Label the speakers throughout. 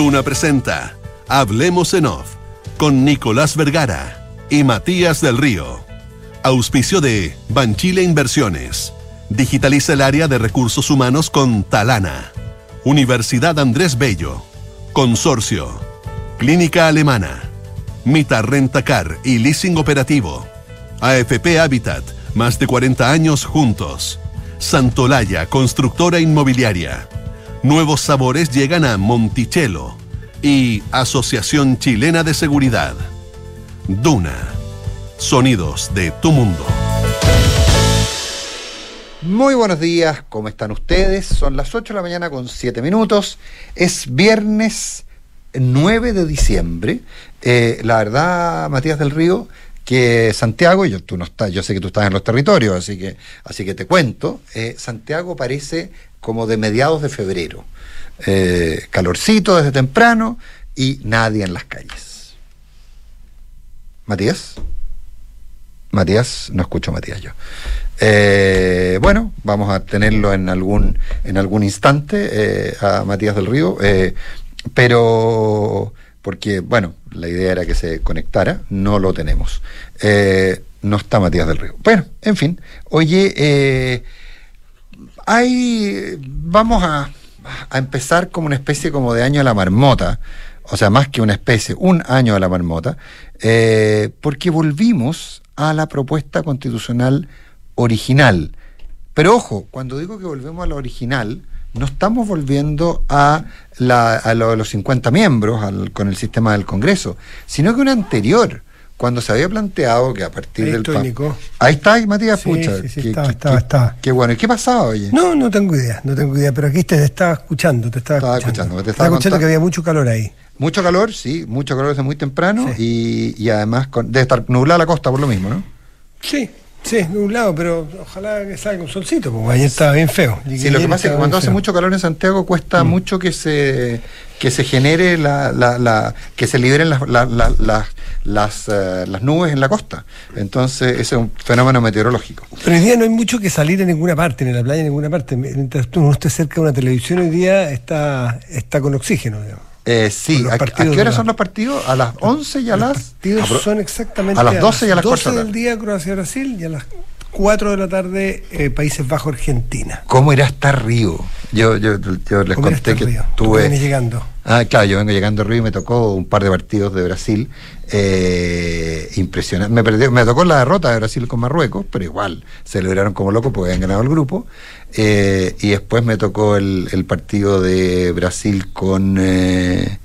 Speaker 1: Duna presenta Hablemos en Off con Nicolás Vergara y Matías del Río. Auspicio de Banchile Inversiones. Digitaliza el área de recursos humanos con Talana. Universidad Andrés Bello. Consorcio. Clínica Alemana. Mita Rentacar y Leasing Operativo. AFP Habitat. Más de 40 años juntos. Santolaya, constructora inmobiliaria. Nuevos sabores llegan a Monticello y Asociación Chilena de Seguridad. Duna. Sonidos de tu mundo.
Speaker 2: Muy buenos días, ¿cómo están ustedes? Son las 8 de la mañana con 7 minutos. Es viernes 9 de diciembre. Eh, la verdad, Matías del Río, que Santiago, yo, tú no estás, yo sé que tú estás en los territorios, así que, así que te cuento, eh, Santiago parece como de mediados de febrero. Eh, calorcito desde temprano y nadie en las calles. Matías. Matías, no escucho a Matías yo. Eh, bueno, vamos a tenerlo en algún, en algún instante a Matías del Río, pero porque, bueno, la idea era que se conectara, no lo tenemos. Eh, no está Matías del Río. Bueno, en fin, oye, eh, hay, vamos a, a, empezar como una especie como de año de la marmota, o sea, más que una especie, un año de la marmota, eh, porque volvimos a la propuesta constitucional original. Pero ojo, cuando digo que volvemos a la original, no estamos volviendo a, la, a lo los 50 miembros con el sistema del Congreso, sino que una anterior, cuando se había planteado que a partir
Speaker 3: Ahí
Speaker 2: del...
Speaker 3: estoy.
Speaker 2: Ahí está, Matías
Speaker 3: Sí,
Speaker 2: Pucha.
Speaker 3: sí, sí,
Speaker 2: qué,
Speaker 3: estaba,
Speaker 2: qué-
Speaker 3: estaba,
Speaker 2: qué-
Speaker 3: estaba.
Speaker 2: qué bueno. ¿Y qué pasaba, oye?
Speaker 3: No, no tengo idea, no tengo idea, pero aquí te estaba escuchando, te estaba,
Speaker 2: Estaba
Speaker 3: escuchando.
Speaker 2: escuchando, te
Speaker 3: estaba
Speaker 2: estaba
Speaker 3: escuchando que había mucho calor ahí.
Speaker 2: Mucho calor, sí, mucho calor desde muy temprano y, y además con, debe estar nublada la costa por lo mismo, ¿no?
Speaker 3: Sí, sí, de un lado, pero ojalá que salga un solcito, porque ayer estaba bien feo.
Speaker 2: Sí, lo que pasa es que cuando hace
Speaker 3: feo.
Speaker 2: mucho calor en Santiago cuesta mucho que se que se genere la, la, la- que se liberen las, la- la- las las, eh, las nubes en la costa. Entonces, ese es un fenómeno meteorológico.
Speaker 3: Pero hoy día no hay mucho que salir en ninguna parte, ni en la playa, en ninguna parte. Mientras tú no estés cerca de una televisión, hoy día está, está con oxígeno, digamos.
Speaker 2: Eh, sí,
Speaker 3: los
Speaker 2: ¿a, a
Speaker 3: partidos
Speaker 2: qué hora son los partidos? A las 11 y a
Speaker 3: Los
Speaker 2: las...
Speaker 3: partidos
Speaker 2: Apro-
Speaker 3: son exactamente
Speaker 2: a las 12 y a las
Speaker 3: 12
Speaker 2: 4 de la
Speaker 3: del día Croacia-Brasil y a las 4 de la tarde eh, Países Bajos-Argentina.
Speaker 2: ¿Cómo irá a estar Río? Yo, yo, yo les
Speaker 3: ¿Cómo era
Speaker 2: conté que
Speaker 3: río?
Speaker 2: Tuve...
Speaker 3: llegando.
Speaker 2: Ah, claro, yo vengo llegando a Río y me tocó un par de partidos de Brasil. Eh, impresionante. Me, perdió- me tocó la derrota de Brasil con Marruecos, pero igual celebraron como locos porque habían ganado el grupo. Eh, y después me tocó el, el partido de Brasil con. Eh,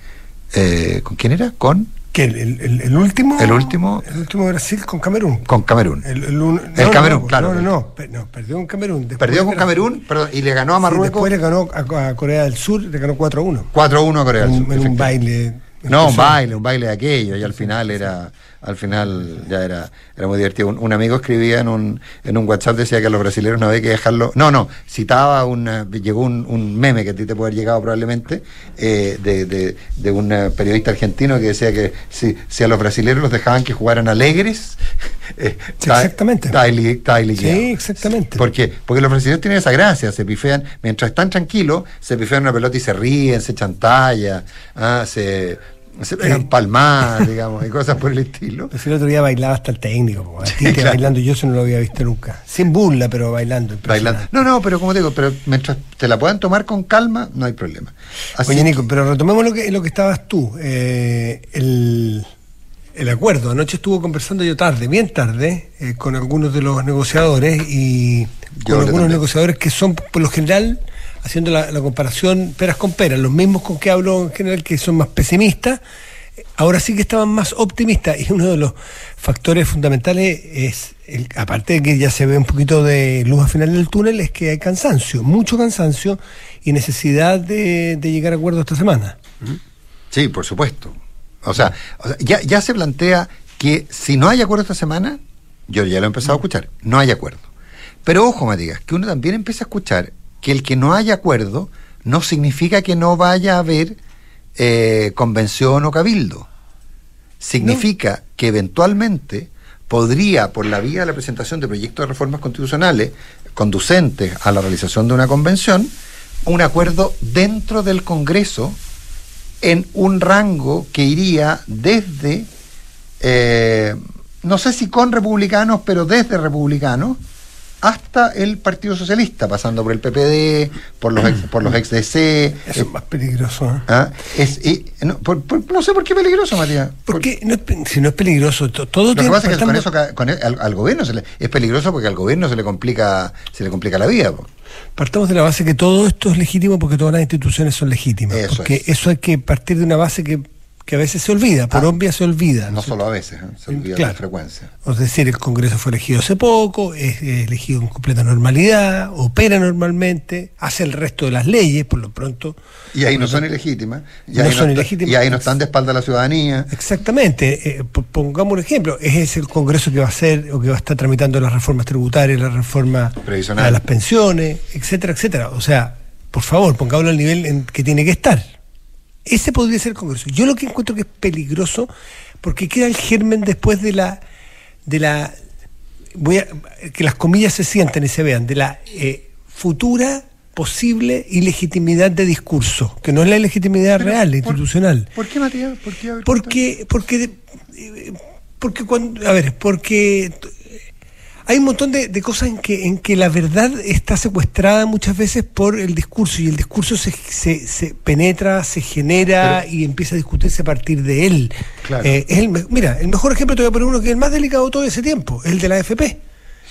Speaker 2: eh, ¿Con quién era? Con,
Speaker 3: ¿Qué? El, el- último?
Speaker 2: El último-
Speaker 3: El último Brasil con Camerún.
Speaker 2: con Camerún.
Speaker 3: El, el
Speaker 2: Camerún, claro.
Speaker 3: No, no, no, pe- no, perdió con Camerún. Después
Speaker 2: Perdió con Camerún perdón, y le ganó a
Speaker 3: Sí,
Speaker 2: Marruecos
Speaker 3: después le ganó a, a Corea del Sur, le ganó 4 a 1.
Speaker 2: 4-1 a Corea del Sur,
Speaker 3: en un baile.
Speaker 2: No, un baile, un baile de aquello, y al final era, al final ya era, era muy divertido. Un, un amigo escribía en un, en un WhatsApp, decía que a los brasileños no había que dejarlo, no, no, citaba una, llegó un, un meme que a ti te puede haber llegado probablemente, eh, de, de, de un eh, periodista argentino que decía que si, si a los brasileños los dejaban que jugaran alegres, eh,
Speaker 3: Sí, exactamente.
Speaker 2: estaba liquidado.
Speaker 3: Sí, exactamente.
Speaker 2: ¿Por qué? Porque los brasileños tienen esa gracia, se pifean, mientras están tranquilos, se pifean una pelota y se ríen, se echan talla, ah, se, se pegan
Speaker 3: Sí.
Speaker 2: palmadas, digamos, y cosas por el estilo.
Speaker 3: Pues el otro día bailaba hasta el técnico, te
Speaker 2: claro.
Speaker 3: bailando, yo eso no lo había visto nunca. Sin burla, pero bailando.
Speaker 2: Bailando. No, no, pero como te digo, pero mientras te la puedan tomar con calma, no hay problema. Así
Speaker 3: Oye,
Speaker 2: que-
Speaker 3: Nico, pero retomemos lo que, lo que estabas tú. eh, el, el acuerdo. Anoche estuvo conversando yo tarde, bien tarde, eh, con algunos de los negociadores y
Speaker 2: Yo
Speaker 3: con algunos
Speaker 2: también.
Speaker 3: negociadores que son, por lo general, haciendo la, comparación peras con peras, los mismos con que hablo en general, que son más pesimistas. Ahora sí que estaban más optimistas y uno de los factores fundamentales es, el- aparte de que ya se ve un poquito de luz al final del túnel, es que hay cansancio, mucho cansancio y necesidad de, llegar a acuerdo esta semana.
Speaker 2: Sí, por supuesto. O sea, o sea, ya, ya se plantea que si no hay acuerdo esta semana, yo ya lo he empezado a escuchar, no hay acuerdo. Pero ojo, Matías, que uno también empieza a escuchar que el que no haya acuerdo no significa que no vaya a haber eh, convención o cabildo. Significa que eventualmente podría, por la vía de la presentación de proyectos de reformas constitucionales conducentes a la realización de una convención, un acuerdo dentro del Congreso en un rango que iría desde, eh, no sé si con republicanos, pero desde republicanos, hasta el Partido Socialista, pasando por el PPD, por los ex, por los ex DC.
Speaker 3: Eso es más peligroso. ¿eh?
Speaker 2: ¿ah? Es, no, por- por- no sé por qué peligroso, Matías.
Speaker 3: Porque no es si no es peligroso, to- todo
Speaker 2: Lo que pasa es que con eso con el- al, al gobierno se le- es peligroso porque al gobierno se le complica se le complica la vida. po.
Speaker 3: Partamos de la base que todo esto es legítimo porque todas las instituciones son legítimas.
Speaker 2: Eso
Speaker 3: porque
Speaker 2: es.
Speaker 3: eso hay que partir de una base que, que a veces se olvida, por
Speaker 2: Ah,
Speaker 3: obvia se olvida.
Speaker 2: No solo a veces, ¿eh? se olvida
Speaker 3: Claro.
Speaker 2: la frecuencia.
Speaker 3: Es decir, el Congreso fue elegido hace poco, es eh, elegido en completa normalidad, opera normalmente, hace el resto de las leyes, por lo pronto.
Speaker 2: Y ahí no son ilegítimas. Y
Speaker 3: No
Speaker 2: ahí
Speaker 3: son
Speaker 2: está-
Speaker 3: ilegítimas.
Speaker 2: Y ahí no están de espalda a la ciudadanía.
Speaker 3: Exactamente. eh, po- pongamos un ejemplo. Es ese el Congreso que va a hacer o que va a estar tramitando las reformas tributarias, la reforma a las pensiones, etcétera, etcétera. O sea, por favor, pongámoslo al nivel en que tiene que estar. Ese podría ser el Congreso. Yo lo que encuentro que es peligroso, porque queda el germen después de la, de la, voy a, que las comillas se sientan y se vean, de la eh, futura posible ilegitimidad de discurso, que no es la ilegitimidad
Speaker 2: Pero,
Speaker 3: real,
Speaker 2: ¿por-
Speaker 3: institucional.
Speaker 2: ¿Por qué, Matías? ¿Por qué?
Speaker 3: Porque, porque, porque cuando, a ver, porque hay un montón de, de cosas en que, en que la verdad está secuestrada muchas veces por el discurso y el discurso se, se, se penetra, se genera
Speaker 2: Pero-
Speaker 3: y empieza a discutirse a partir de él.
Speaker 2: Claro.
Speaker 3: Eh, es el mira, el mejor ejemplo te voy a poner uno que es el más delicado de todo ese tiempo, el de la AFP.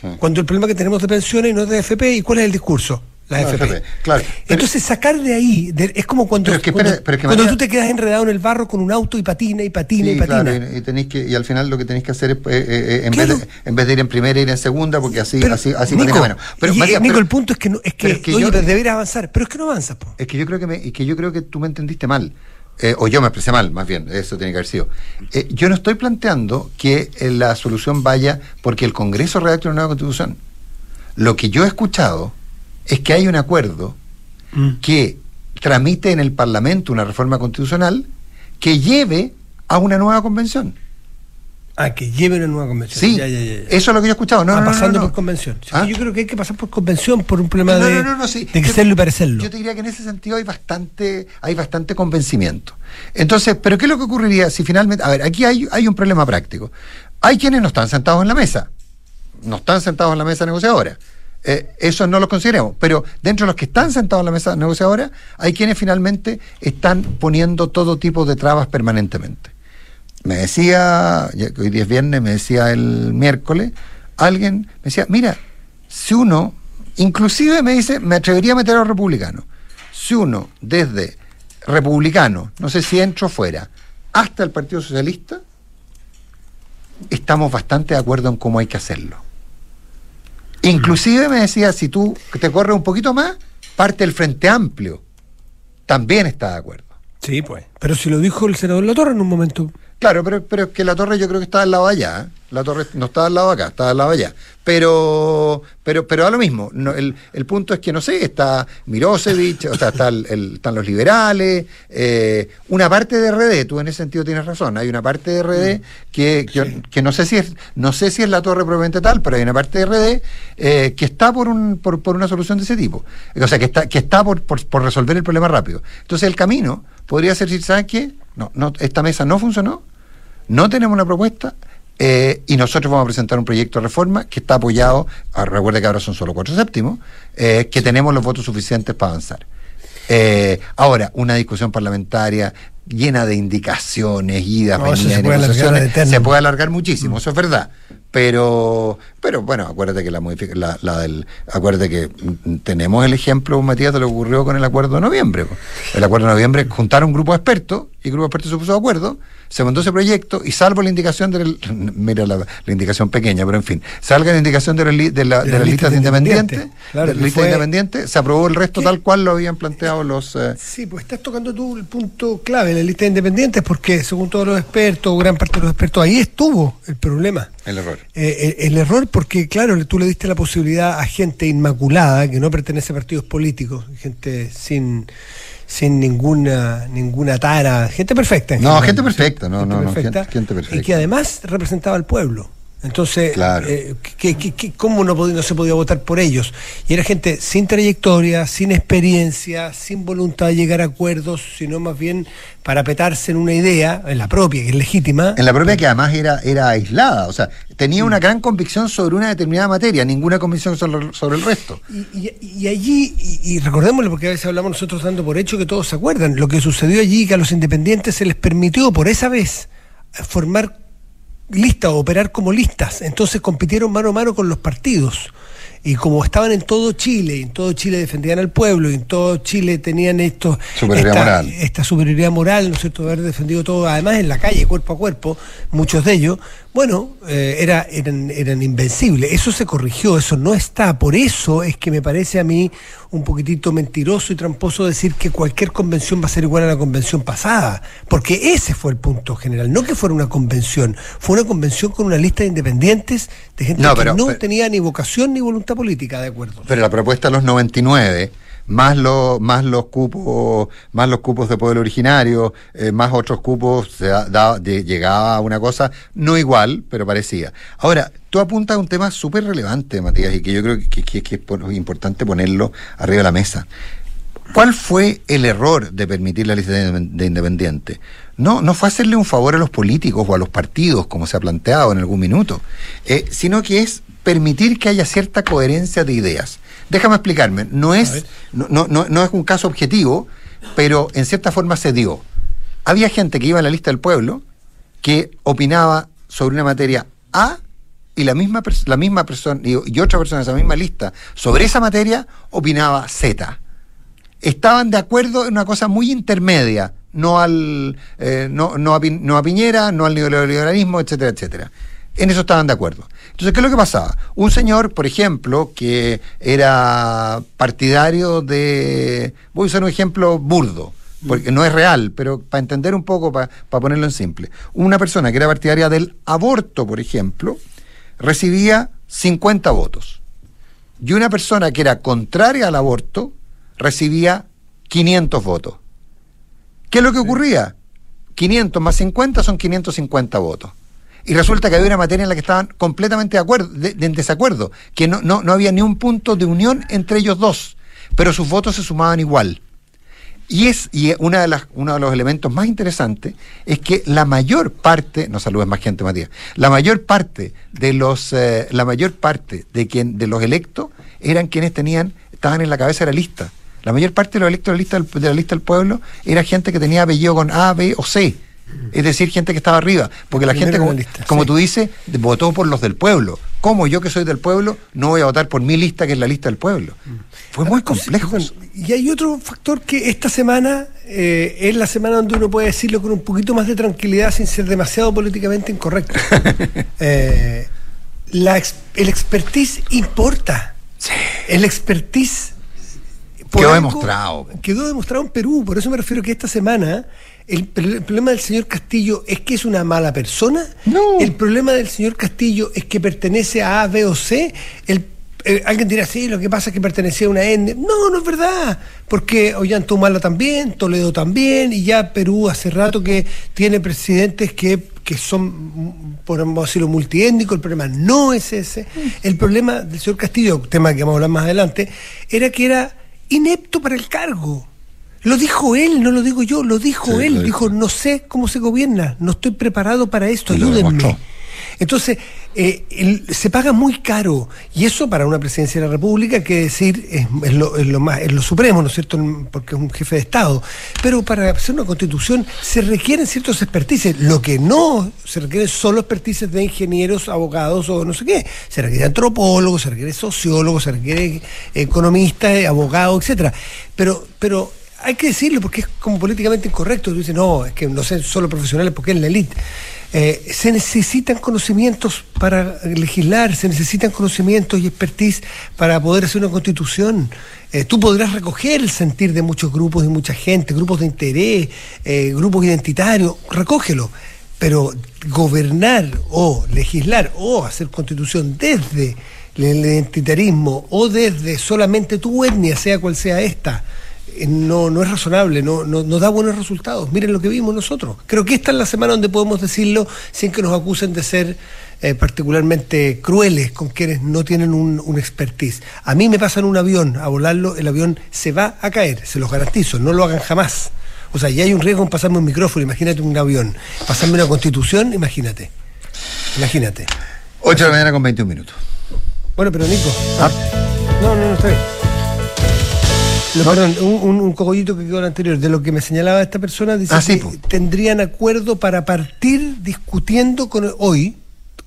Speaker 2: Sí.
Speaker 3: Cuando el problema que tenemos de pensiones no es de AFP, ¿y cuál es el discurso? La AFP.
Speaker 2: AFP, claro.
Speaker 3: Entonces sacar de ahí, de- es como cuando,
Speaker 2: Pero es que,
Speaker 3: cuando,
Speaker 2: espera, pero es que
Speaker 3: cuando
Speaker 2: Matías-
Speaker 3: tú te quedas enredado en el barro con un auto y patina y patina
Speaker 2: Sí,
Speaker 3: y patina.
Speaker 2: claro, y, y que, y al final lo que tenéis que hacer es, eh, eh, eh, en,
Speaker 3: Claro.
Speaker 2: vez de, en vez de ir en primera, ir en segunda, porque así, así, así
Speaker 3: Nico,
Speaker 2: menos. Pero,
Speaker 3: y-
Speaker 2: Matías,
Speaker 3: Nico, el punto es que, no, es que,
Speaker 2: es que
Speaker 3: oye,
Speaker 2: yo-
Speaker 3: pero deberías avanzar, pero es que no avanzas. po.
Speaker 2: Es que yo creo que me, y que yo creo que tú me entendiste mal. Eh, o yo me expresé mal, más bien, eso tiene que haber sido. Eh, yo no estoy planteando que eh, la solución vaya porque el Congreso redacte una nueva constitución. Lo que yo he escuchado es que hay un acuerdo que tramite en el Parlamento una reforma constitucional que lleve a una nueva convención.
Speaker 3: Ah, que lleve una nueva convención.
Speaker 2: Sí,
Speaker 3: Ya, ya, ya,
Speaker 2: eso es lo que yo he escuchado. No,
Speaker 3: Ah,
Speaker 2: no, no,
Speaker 3: pasando
Speaker 2: no,
Speaker 3: por convención.
Speaker 2: ¿Ah?
Speaker 3: Yo creo que hay que pasar por convención por un problema de,
Speaker 2: sí. Yo-
Speaker 3: serlo y parecerlo.
Speaker 2: Yo te diría que en ese sentido hay bastante, hay bastante convencimiento. Entonces, ¿pero qué es lo que ocurriría si finalmente, a ver, aquí hay, hay un problema práctico. Hay quienes no están sentados en la mesa, no están sentados en la mesa negociadora. Eh, eso no lo consideremos, pero dentro de los que están sentados en la mesa negociadora, hay quienes finalmente están poniendo todo tipo de trabas permanentemente. Me decía, hoy día es viernes, me decía el miércoles, alguien me decía, mira, si uno, inclusive me dice, me atrevería a meter a los republicanos, si uno desde republicano, no sé si entro o fuera, hasta el Partido Socialista, estamos bastante de acuerdo en cómo hay que hacerlo. Inclusive me decía, si tú te corres un poquito más, parte del Frente Amplio, también está de acuerdo.
Speaker 3: Sí, pues. Pero si lo dijo el senador La Torre en un momento.
Speaker 2: Claro, pero, pero es que la torre yo creo que está al lado de allá. ¿eh? La torre no está al lado de acá, está al lado de allá. Pero, pero, pero a lo mismo. No, el, el punto es que no sé, está Mirosevic, o sea, está el- el- están los liberales, eh, una parte de RD, tú en ese sentido tienes razón, hay una parte de RD que, que, que no sé si es, no sé si es la torre propiamente tal, pero hay una parte de RD eh, que está por un, por, por una solución de ese tipo. O sea, que está, que está por, por, por resolver el problema rápido. Entonces el camino podría ser, ¿sabes qué? No, no, esta mesa no funcionó, no tenemos una propuesta eh, y nosotros vamos a presentar un proyecto de reforma que está apoyado, ah, recuerde que ahora son solo cuatro séptimos, eh, que tenemos los votos suficientes para avanzar. Eh, ahora, una discusión parlamentaria llena de indicaciones, idas,
Speaker 3: No, se puede
Speaker 2: se puede alargar muchísimo, eso es verdad. Pero, pero bueno, acuérdate que la modific- la, la del, acuérdate que mm, tenemos el ejemplo, Matías, de lo que ocurrió con el acuerdo de noviembre. El acuerdo de noviembre juntaron un grupo de expertos y el grupo de expertos se puso de acuerdo, se mandó ese proyecto y salvo la indicación del, mira la, la indicación pequeña, pero en fin, salga la indicación de, la de, la-
Speaker 3: De
Speaker 2: de
Speaker 3: las
Speaker 2: listas de independientes.
Speaker 3: Claro,
Speaker 2: de listas
Speaker 3: fue-
Speaker 2: independientes, se aprobó el resto
Speaker 3: ¿Qué?
Speaker 2: tal cual lo habían planteado los... eh,
Speaker 3: Sí, pues estás tocando tú el punto clave la lista de independientes, porque según todos los expertos, gran parte de los expertos, ahí estuvo el problema.
Speaker 2: el error.
Speaker 3: Eh, el, el error porque, claro, tú le diste la posibilidad a gente inmaculada, que no pertenece a partidos políticos, gente sin sin ninguna ninguna tara, gente perfecta. en
Speaker 2: No,
Speaker 3: general,
Speaker 2: gente perfecta, no, no, no,
Speaker 3: perfecta,
Speaker 2: gente- gente perfecta.
Speaker 3: Y que además representaba al pueblo. Entonces, eh, cómo no, no, se podía votar por ellos? Y era gente sin trayectoria, sin experiencia, sin voluntad de llegar a acuerdos, sino más bien para petarse en una idea, en la propia, que es legítima.
Speaker 2: En la propia que además era, era aislada, o sea, tenía una gran convicción sobre una determinada materia, ninguna convicción sobre, el resto.
Speaker 3: Y, allí, y, recordémoslo porque a veces hablamos nosotros dando por hecho que todos se acuerdan, lo que sucedió allí, que a los independientes se les permitió por esa vez formar listas o operar como listas. Entonces compitieron mano a mano con los partidos. Y como estaban en todo Chile, y en todo Chile defendían al pueblo, y en todo Chile tenían esto, esta, superioridad moral, ¿no es cierto?, de haber defendido todo, además en la calle, cuerpo a cuerpo, muchos de ellos, bueno, eh, era, eran, eran invencibles. Eso se corrigió, eso no está. Por eso es que me parece a mí un poquitito mentiroso y tramposo decir que cualquier convención va a ser igual a la convención pasada. Porque ese fue el punto general. No que fuera una convención, fue una convención con una lista de independientes, de gente que no tenía ni vocación ni voluntad política, de acuerdo.
Speaker 2: Pero la propuesta de los 99 más, los más los cupos, más los cupos de pueblo originario, eh, más otros cupos, se llegaba a una cosa no igual, pero parecía. Ahora, tú apuntas a un tema súper relevante, Matías, y que yo creo que, es importante ponerlo arriba de la mesa. ¿Cuál fue el error de permitir la lista de independientes? No, no fue hacerle un favor a los políticos o a los partidos, como se ha planteado en algún minuto, eh, sino que es permitir que haya cierta coherencia de ideas. Déjame explicarme, no es, no, no, no, es un caso objetivo, pero en cierta forma se dio. Había gente que iba a la lista del pueblo que opinaba sobre una materia A y la misma, la misma persona y, otra persona de esa misma lista sobre esa materia opinaba Z. Estaban de acuerdo en una cosa muy intermedia, no al eh, no, no, a, no a Piñera, no al neoliberalismo, etcétera, etcétera. En eso estaban de acuerdo. Entonces, ¿qué es lo que pasaba? Un señor, por ejemplo, que era partidario de. Voy a usar un ejemplo burdo, porque no es real, pero para entender un poco, para, ponerlo en simple. Una persona que era partidaria del aborto, por ejemplo, recibía 50 votos. Y una persona que era contraria al aborto recibía 500 votos. ¿Qué es lo que ocurría? 500 más 50 son 550 votos y resulta que había una materia en la que estaban completamente de acuerdo, en desacuerdo, que no, no, no había ni un punto de unión entre ellos dos, pero sus votos se sumaban igual. Y es y una de las, uno de los elementos más interesantes es que la mayor parte, no saludes más gente, Matías, la mayor parte de los, eh, la mayor parte de quien, de los electos eran quienes tenían, estaban en la cabeza de la lista. La mayor parte de los electos de la lista del, de la lista del pueblo era gente que tenía apellido con A, B o C es decir, gente que estaba arriba, porque la, gente, como, tú dices, votó por los del pueblo. ¿Cómo yo que soy del pueblo no voy a votar por mi lista, que es la lista del pueblo? Fue muy complejo.
Speaker 3: y hay otro factor que esta semana eh, es la semana donde uno puede decirlo con un poquito más de tranquilidad sin ser demasiado políticamente incorrecto. Eh, el expertise importa. El expertise
Speaker 2: quedó demostrado.
Speaker 3: Quedó demostrado en Perú, por eso me refiero que esta semana el, problema del señor Castillo es que es una mala persona.
Speaker 2: No.
Speaker 3: El problema del señor Castillo es que pertenece a A, B o C. El, alguien dirá, sí, lo que pasa es que pertenecía a una N. No, no es verdad. Porque Ollantumala también, Toledo también, y ya Perú hace rato que tiene presidentes que, que son, podemos decirlo, multiétnicos. El problema no es ese. El problema del señor Castillo, tema que vamos a hablar más adelante, era que era inepto para el cargo. Lo dijo él, no lo digo yo, lo dijo él. dijo, no sé cómo se gobierna, no estoy preparado para esto, ayúdenme. Entonces, eh, se paga muy caro. Y eso para una presidencia de la República, que decir, es, lo, más, es lo supremo, ¿no es cierto? Porque es un jefe de Estado. Pero para hacer una constitución se requieren ciertos expertices. Lo que no se requiere son los expertices de ingenieros, abogados o no sé qué. Se requiere antropólogos, se requiere sociólogos, se requiere economistas, abogados, etcétera. Pero, pero hay que decirlo porque es como políticamente incorrecto. Tú dices, no, es que no sé solo profesionales porque es la élite. Eh, se necesitan conocimientos para legislar, se necesitan conocimientos y expertise para poder hacer una constitución. Eh, tú podrás recoger el sentir de muchos grupos y mucha gente, grupos de interés, eh, grupos identitarios, recógelo. Pero gobernar o legislar o hacer constitución desde el identitarismo o desde solamente tu etnia, sea cual sea esta, no, no es razonable, no, no, no da buenos resultados. Miren lo que vimos nosotros. Creo que esta es la semana donde podemos decirlo sin que nos acusen de ser eh, particularmente crueles con quienes no tienen un, un, expertise. A mí me pasan un avión a volarlo, el avión se va a caer, se los garantizo, no lo hagan jamás. O sea, ya hay un riesgo en pasarme un micrófono, imagínate un avión. Pasarme una constitución, imagínate. Imagínate.
Speaker 2: 8 de la mañana con 21 minutos.
Speaker 3: Bueno, pero Nico. Ah. No, no, no, está bien. No, Perdón, un, un, cogollito que quedó el anterior. De lo que me señalaba esta persona, dice
Speaker 2: Ah, sí,
Speaker 3: que
Speaker 2: po.
Speaker 3: tendrían acuerdo para partir discutiendo con hoy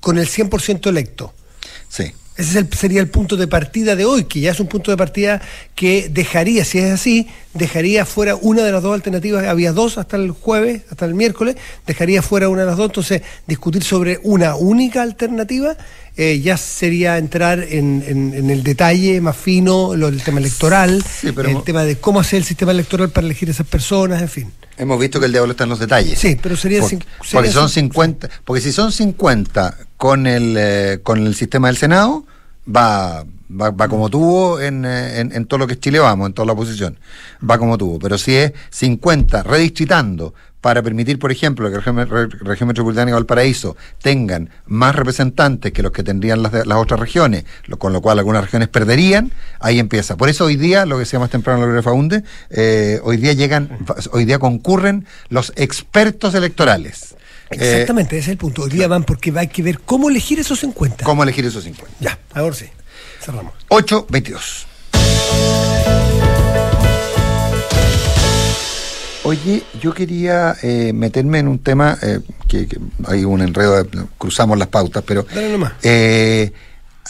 Speaker 3: con el 100% electo.
Speaker 2: Sí.
Speaker 3: Ese es el- sería el punto de partida de hoy, que ya es un punto de partida que dejaría, si es así, dejaría fuera una de las dos alternativas. Había dos hasta el jueves, hasta el miércoles, dejaría fuera una de las dos. Entonces, discutir sobre una única alternativa eh, ya sería entrar en, en- en el detalle más fino, lo del tema electoral,
Speaker 2: Sí, pero
Speaker 3: el tema de cómo hacer el sistema electoral para elegir esas personas, en fin.
Speaker 2: Hemos visto que el diablo está en los detalles.
Speaker 3: Sí, pero sería
Speaker 2: Por-
Speaker 3: cin-
Speaker 2: porque
Speaker 3: sería
Speaker 2: son
Speaker 3: cin-
Speaker 2: 50, porque si son 50 con el eh, con el sistema del Senado, va va, va como tuvo en, eh, en, en todo lo que es Chile vamos, en toda la oposición. Va como tuvo, pero si es 50 redistritando para permitir, por ejemplo, que la región, re- región metropolitana y Valparaíso tengan más representantes que los que tendrían las, de- las otras regiones, lo- con lo cual algunas regiones perderían, ahí empieza. Por eso hoy día, lo que decía más temprano la Faunde, eh, hoy día llegan, hoy día concurren los expertos electorales. Eh,
Speaker 3: Exactamente, ese es el punto. Hoy día van porque hay que ver cómo elegir esos 50.
Speaker 2: ¿Cómo elegir esos 50?
Speaker 3: Ya, ahora sí. Cerramos.
Speaker 2: 8.22. Oye, yo quería eh, meterme en un tema eh, que, que hay un enredo, de- cruzamos las pautas, pero
Speaker 3: Dale nomás.
Speaker 2: eh,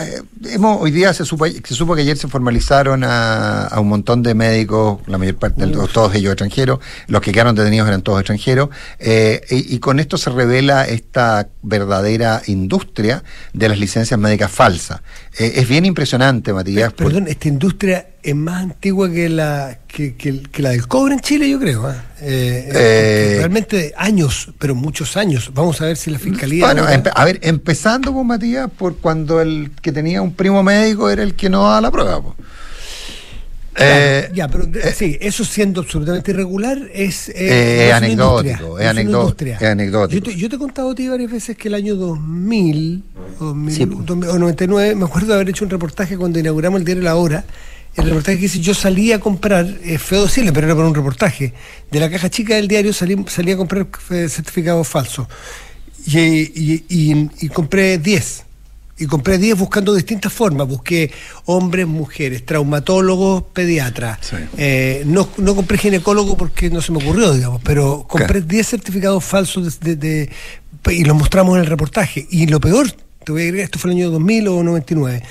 Speaker 2: eh, hemos, hoy día se supo, se supo que ayer se formalizaron a, a un montón de médicos, la mayor parte, de todos ellos extranjeros, los que quedaron detenidos eran todos extranjeros, eh, y, y con esto se revela esta verdadera industria de las licencias médicas falsas. Eh, es bien impresionante, Matías.
Speaker 3: Perdón, esta industria es más antigua que la que, que- que la del cobre en Chile, yo creo. ¿ah? Eh,
Speaker 2: Eh,
Speaker 3: porque realmente años, pero muchos años. Vamos a ver si la fiscalía.
Speaker 2: Bueno,
Speaker 3: ahora-
Speaker 2: a ver, empezando por Matías, por cuando el que tenía un primo médico era el que no daba la prueba. po. Eh,
Speaker 3: ya, pero sí, eso siendo absolutamente irregular es,
Speaker 2: Eh,
Speaker 3: es
Speaker 2: anecdótico, es anecdótico.
Speaker 3: Yo te, yo te he contado a ti varias veces que el año 2000, o, 2000,
Speaker 2: Sí, pues.
Speaker 3: 2000, o 99, me acuerdo de haber hecho un reportaje cuando inauguramos el diario La Hora. El reportaje que hice, yo salí a comprar, es feo decirle, pero era para un reportaje, de la caja chica del diario salí, salí a comprar eh, certificados falsos. Y, y- y- y compré 10. Y compré 10 buscando distintas formas. Busqué hombres, mujeres, traumatólogos, pediatras.
Speaker 2: Sí.
Speaker 3: Eh, no, no compré ginecólogo porque no se me ocurrió, digamos, pero compré
Speaker 2: Claro.
Speaker 3: 10 certificados falsos de, de- de- y los mostramos en el reportaje. Y lo peor, te voy a agregar, esto fue el año 2000 o 99.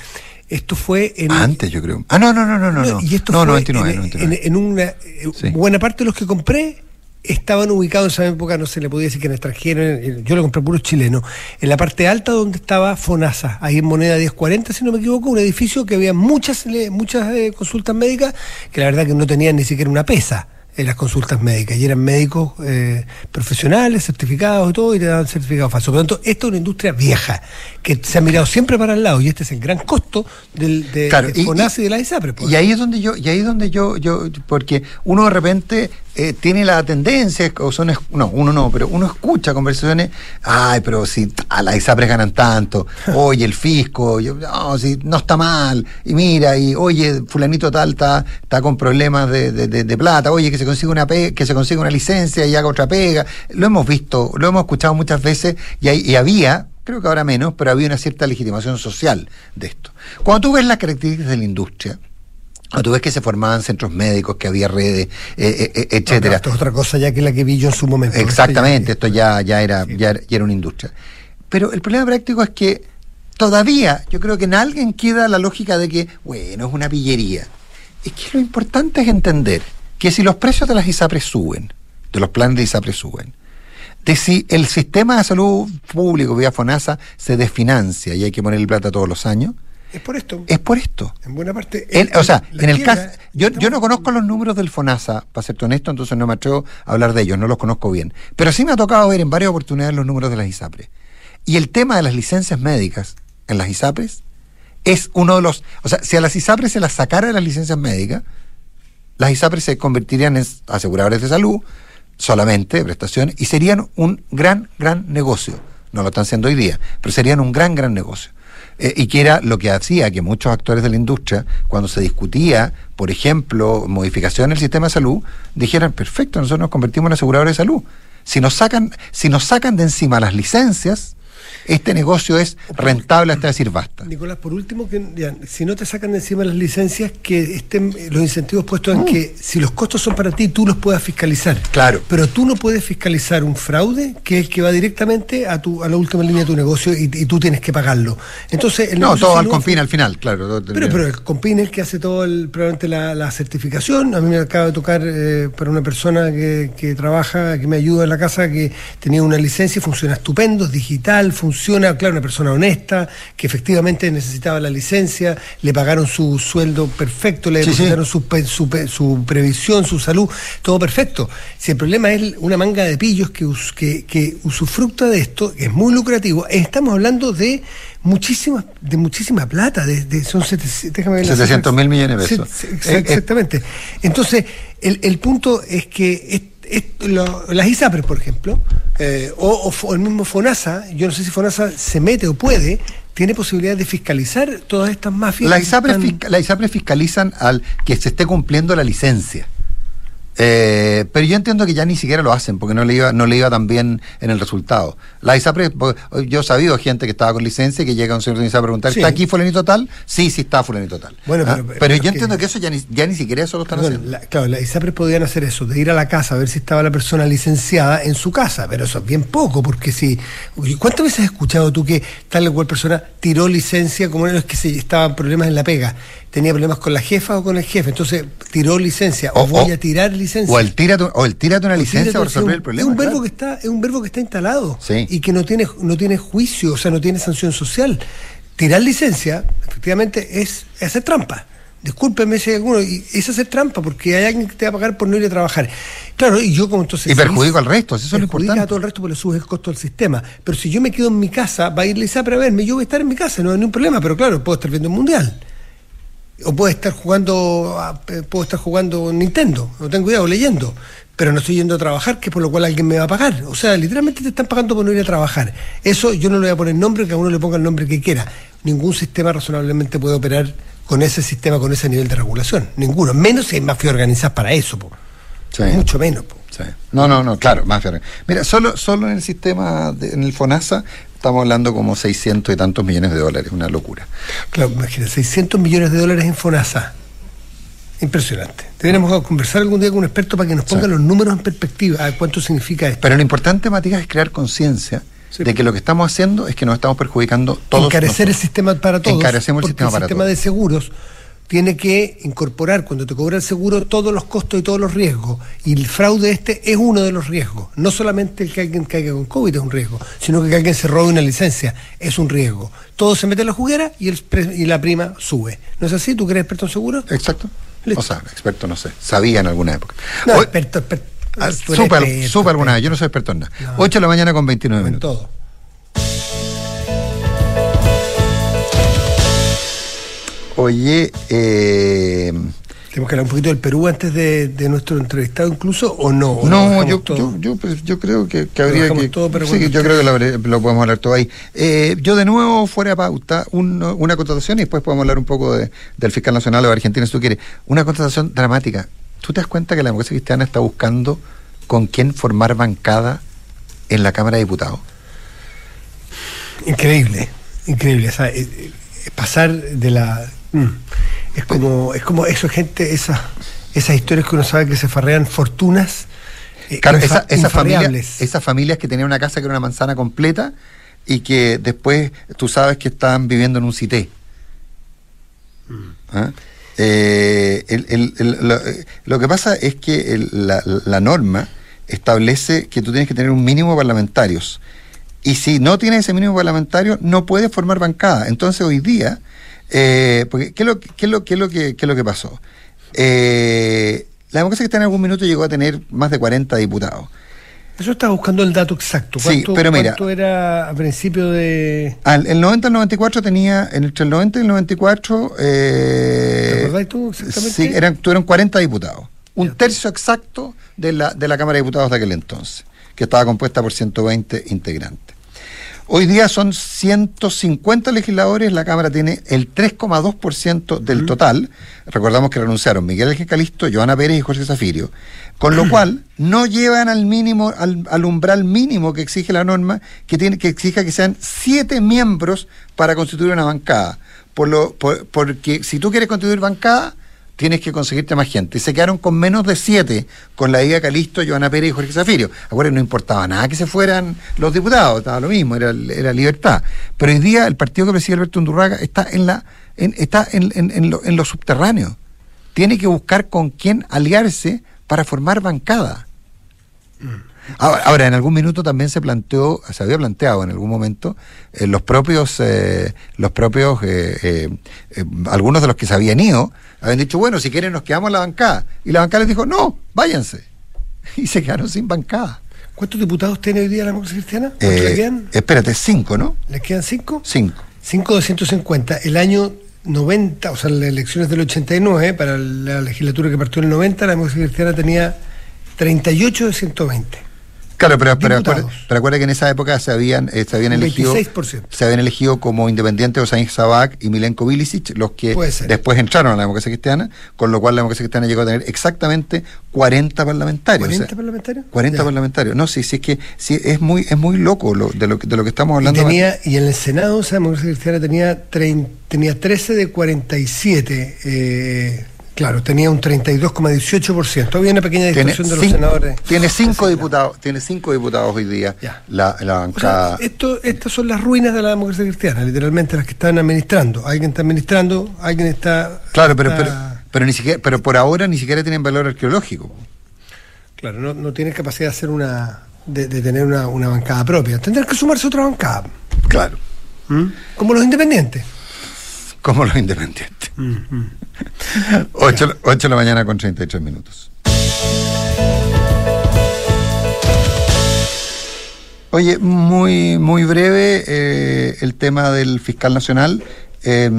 Speaker 3: Esto fue en...
Speaker 2: Antes, yo creo. Ah, no, no, no, no, no. no.
Speaker 3: y esto
Speaker 2: no,
Speaker 3: fue
Speaker 2: 99,
Speaker 3: en,
Speaker 2: 99.
Speaker 3: en- en una eh,
Speaker 2: Sí.
Speaker 3: buena parte de los que compré estaban ubicados en esa época, no se le podía decir que en extranjero, en- yo lo compré puro chileno, en la parte alta donde estaba FONASA, ahí en moneda 1040, si no me equivoco, un edificio que había muchas muchas eh, consultas médicas que la verdad que no tenían ni siquiera una pesa en las consultas médicas y eran médicos eh, profesionales, certificados y todo, y te daban certificados falsos. Por lo tanto, esto es una industria vieja que se ha mirado siempre para el lado y este es el gran costo del, de,
Speaker 2: Claro,
Speaker 3: de
Speaker 2: y-
Speaker 3: y, de la ISAPRE. pues.
Speaker 2: Y ahí es donde yo, y ahí es donde yo, yo, porque uno de repente eh, tiene la tendencia, o son, no, uno no, pero uno escucha conversaciones, ay, pero si a las ISAPRES ganan tanto, oye, el fisco, no, si no está mal, y mira, y oye, fulanito tal está, está con problemas de, de- de- de plata, oye, que se consiga una pe- que se consiga una licencia y haga otra pega. Lo hemos visto, lo hemos escuchado muchas veces, y, hay- y había, creo que ahora menos, pero había una cierta legitimación social de esto. Cuando tú ves las características de la industria, cuando tú ves que se formaban centros médicos, que había redes, eh, eh, eh,
Speaker 3: No,
Speaker 2: etcétera.
Speaker 3: esto es otra cosa ya que la que vi yo en su momento.
Speaker 2: Exactamente,
Speaker 3: Esto
Speaker 2: ya, ya, era, ya, era- ya era una industria. Pero el problema práctico es que todavía yo creo que en alguien queda la lógica de que, bueno, es una pillería. Es que lo importante es entender que si los precios de las ISAPRES suben, de los planes de ISAPRES suben, de si el sistema de salud público vía FONASA se desfinancia y hay que ponerle plata todos los años,
Speaker 3: Es por esto.
Speaker 2: es por esto.
Speaker 3: en buena parte.
Speaker 2: En- o sea, en el caso, yo, yo no conozco los números del FONASA, para serte honesto, entonces no me atrevo a hablar de ellos, no los conozco bien. Pero sí me ha tocado ver en varias oportunidades los números de las ISAPRES. Y el tema de las licencias médicas en las ISAPRES es uno de los... O sea, si a las ISAPRES se las sacara de las licencias médicas, las ISAPRES se convertirían en aseguradores de salud solamente, de prestaciones, y serían un gran, gran negocio. No lo están haciendo hoy día, pero serían un gran, gran negocio. Eh, y que era lo que hacía que muchos actores de la industria, cuando se discutía, por ejemplo, modificación del sistema de salud, dijeran, perfecto, nosotros nos convertimos en aseguradores de salud. Si nos sacan, si nos sacan de encima las licencias, este negocio es rentable hasta decir basta.
Speaker 3: Nicolás, por último, que si no te sacan de encima las licencias, que estén los incentivos puestos en mm. que si los costos son para ti, tú los puedas fiscalizar.
Speaker 2: Claro.
Speaker 3: Pero tú no puedes fiscalizar un fraude que es el que va directamente a tu a la última línea de tu negocio y, tú tienes que pagarlo. Entonces,
Speaker 2: el no, todo al compin al final, claro.
Speaker 3: Pero, pero el compin es el que hace todo el, probablemente la, certificación. A mí me acaba de tocar eh, para una persona que, que trabaja, que me ayuda en la casa, que tenía una licencia y funciona estupendo, es digital, funciona claro, una persona honesta, que efectivamente necesitaba la licencia, le pagaron su sueldo perfecto, le depositaron su, su, previsión, su salud, todo perfecto. Si el problema es una manga de pillos que, que, que usufructa de esto, es muy lucrativo, estamos hablando de muchísima, de muchísima plata, de, son
Speaker 2: 700 mil millones de pesos.
Speaker 3: Eh, eh, exactamente. Entonces, el, el punto es que las ISAPRES, por ejemplo, eh, o, el mismo FONASA, yo no sé si FONASA se mete o puede, tiene posibilidad de fiscalizar todas estas mafias.
Speaker 2: Las ISAPRES, fiscalizan al que se esté cumpliendo la licencia. Eh, pero yo entiendo que ya ni siquiera lo hacen porque no le iba, no le iba tan bien en el resultado. La ISAPRE, yo he sabido gente que estaba con licencia y que llega a un señor de a preguntar, ¿está aquí fulanito tal? Sí, sí está fulanito tal. Bueno, ah, pero, yo entiendo que eso ya ni, ya ni siquiera eso lo están haciendo.
Speaker 3: claro, las ISAPRE podían hacer eso, de ir a la casa a ver si estaba la persona licenciada en su casa, pero eso es bien poco, porque si. ¿Cuántas veces has escuchado tú que tal o cual persona tiró licencia como es que se estaban problemas en la pega? tenía problemas con la jefa o con el jefe, entonces tiró licencia o, voy a tirar licencia.
Speaker 2: O el tírate, o el tírate una licencia para resolver el problema.
Speaker 3: Es un verbo que está es un verbo que está instalado y que no tiene no tiene juicio, o sea, no tiene sanción social. Tirar licencia, efectivamente, es, hacer trampa. Discúlpeme si hay alguno, y es hacer trampa porque hay alguien que te va a pagar por no ir a trabajar. Claro, y yo como entonces...
Speaker 2: Y perjudico al resto, eso es lo importante.
Speaker 3: a todo el resto porque le subes el costo del sistema. Pero si yo me quedo en mi casa, va a ir Lisa a verme, yo voy a estar en mi casa, no hay ningún problema, pero claro, puedo estar viendo un mundial o puede estar jugando puedo estar jugando Nintendo, no tengo idea, o leyendo, pero no estoy yendo a trabajar, que por lo cual alguien me va a pagar. O sea, literalmente te están pagando por no ir a trabajar. Eso yo no le voy a poner nombre, que a uno le ponga el nombre que quiera. Ningún sistema razonablemente puede operar con ese sistema, con ese nivel de regulación. Ninguno. Menos si hay mafias organizadas para eso. Mucho menos.
Speaker 2: No, no, no, claro, mafia. Mira, solo, solo en el sistema, en el FONASA, estamos hablando como 600 y tantos millones de dólares, una locura.
Speaker 3: Claro, imagínate, 600 millones de dólares en FONASA. Impresionante. Tenemos que conversar algún día con un experto para que nos ponga los números en perspectiva, a cuánto significa esto.
Speaker 2: Pero lo importante, Matías, es crear conciencia de que lo que estamos haciendo es que nos estamos perjudicando todos.
Speaker 3: Encarecer el sistema para todos.
Speaker 2: Encarecemos el sistema para
Speaker 3: el sistema de seguros tiene que incorporar cuando te cobra el seguro todos los costos y todos los riesgos. Y el fraude este es uno de los riesgos. No solamente el que alguien caiga con COVID es un riesgo, sino que alguien se robe una licencia es un riesgo. Todo se mete en la juguera y, el, y la prima sube. ¿No es así? ¿Tú crees experto en seguro?
Speaker 2: Exacto. O sea, experto no sé. Sabía en alguna época.
Speaker 3: No, experto, experto.
Speaker 2: Ah, súper, alguna vez. Yo no soy experto en nada. 8 de la mañana con 29 minutos.
Speaker 3: todo.
Speaker 2: Oye, eh,
Speaker 3: ¿Tenemos que hablar un poquito del Perú antes de, nuestro entrevistado incluso o no?
Speaker 2: no, yo, yo, pues, yo, creo que, habría que... sí, yo creo que lo, podemos hablar todo ahí. Eh, yo de nuevo, fuera de pauta, una contratación y después podemos hablar un poco del fiscal nacional de Argentina si tú quieres. Una contratación dramática. ¿Tú te das cuenta que la democracia cristiana está buscando con quién formar bancada en la Cámara de Diputados?
Speaker 3: Increíble, increíble. O eh, pasar de la Mm. Es como, es como eso, gente, esas, esas historias que uno sabe que se farrean fortunas.
Speaker 2: Eh, esas, familias, esas familias que tenían una casa que era una manzana completa y que después tú sabes que están viviendo en un cité. Mm. ¿Ah? Eh, eh, lo, que pasa es que la, la, norma establece que tú tienes que tener un mínimo de parlamentarios. Y si no tienes ese mínimo parlamentario, no puedes formar bancada. Entonces hoy día eh, porque, ¿qué, es lo, qué, es lo, qué, es lo que, qué es lo que pasó? Eh, la democracia que está en algún minuto llegó a tener más de 40 diputados.
Speaker 3: Eso estaba buscando el dato exacto.
Speaker 2: Sí,
Speaker 3: ¿Cuánto,
Speaker 2: pero mira-
Speaker 3: cuánto era a principio de.
Speaker 2: Al- el 90 al 94 tenía, entre el 90 y el 94, eh,
Speaker 3: ¿Te tú exactamente?
Speaker 2: Sí, eran, tuvieron 40 diputados. Un tercio exacto de la, de la Cámara de Diputados de aquel entonces, que estaba compuesta por 120 integrantes. Hoy día son 150 legisladores, la Cámara tiene el 3,2% del total. Recordamos que renunciaron Miguel Ángel Calisto, Joana Pérez y Jorge Zafirio, con lo cual no llevan al mínimo, al, al umbral mínimo que exige la norma, que tiene que exija que sean siete miembros para constituir una bancada. Por lo, por- porque si tú quieres constituir bancada, tienes que conseguirte más gente. Y se quedaron con menos de siete, con la Iga Calisto, Joana Pérez y Jorge Zafirio. Acuérdense, no importaba nada que se fueran los diputados, estaba lo mismo, era, era libertad. Pero hoy día el partido que preside Alberto Undurraga está en la en, está en, en- en lo, en subterráneo. Tiene que buscar con quién aliarse para formar bancada. Ahora, ahora, en algún minuto también se planteó, se había planteado en algún momento, eh, los propios, eh, los propios, eh, eh, eh, algunos de los que se habían ido, habían dicho, bueno, si quieren nos quedamos en la bancada. Y la bancada les dijo, no, váyanse. Y se quedaron sin bancada.
Speaker 3: ¿Cuántos diputados tiene hoy día la democracia cristiana? ¿Cuántos le quedan?
Speaker 2: espérate, cinco, ¿no?
Speaker 3: ¿Les quedan cinco?
Speaker 2: Cinco.
Speaker 3: Cinco de 150. El año 90, o sea, las elecciones del 89, para la legislatura que partió en el 90, la democracia cristiana tenía 38 de 120.
Speaker 2: Claro, pero, pero, acuerda, pero acuerda que en esa época se habían, eh, se habían elegido
Speaker 3: 26%.
Speaker 2: se habían elegido como independientes Osain Sabac y Milenko Bilicic, los que después entraron a la democracia cristiana, con lo cual la democracia cristiana llegó a tener exactamente 40 parlamentarios.
Speaker 3: ¿40
Speaker 2: o sea,
Speaker 3: parlamentarios?
Speaker 2: 40
Speaker 3: Ya.
Speaker 2: parlamentarios. No, sí, sí, es que sí, es muy, es muy loco lo, de, lo, que- de lo que estamos
Speaker 3: Y,
Speaker 2: hablando.
Speaker 3: tenía, y en el Senado, o sea, la democracia cristiana tenía, trein- tenía 13 de 47. eh, claro, tenía un 32,18%. Había una pequeña distorsión de los
Speaker 2: cinco,
Speaker 3: senadores.
Speaker 2: tiene cinco diputados, tiene cinco diputados hoy día
Speaker 3: Ya.
Speaker 2: la, la
Speaker 3: O sea,
Speaker 2: bancada.
Speaker 3: esto, estas son las ruinas de la democracia cristiana, literalmente las que están administrando. Alguien está administrando, alguien está.
Speaker 2: claro, pero, pero,
Speaker 3: está-
Speaker 2: pero ni siquiera, pero por ahora ni siquiera tienen valor arqueológico.
Speaker 3: Claro, no, no tiene capacidad de hacer una. de, de tener una, una bancada propia. Tendrán que sumarse a otra bancada.
Speaker 2: Claro.
Speaker 3: Como los independientes.
Speaker 2: Como los independientes. 8, de la mañana con 33 minutos. Oye, muy, muy breve eh, el tema del fiscal nacional. Eh,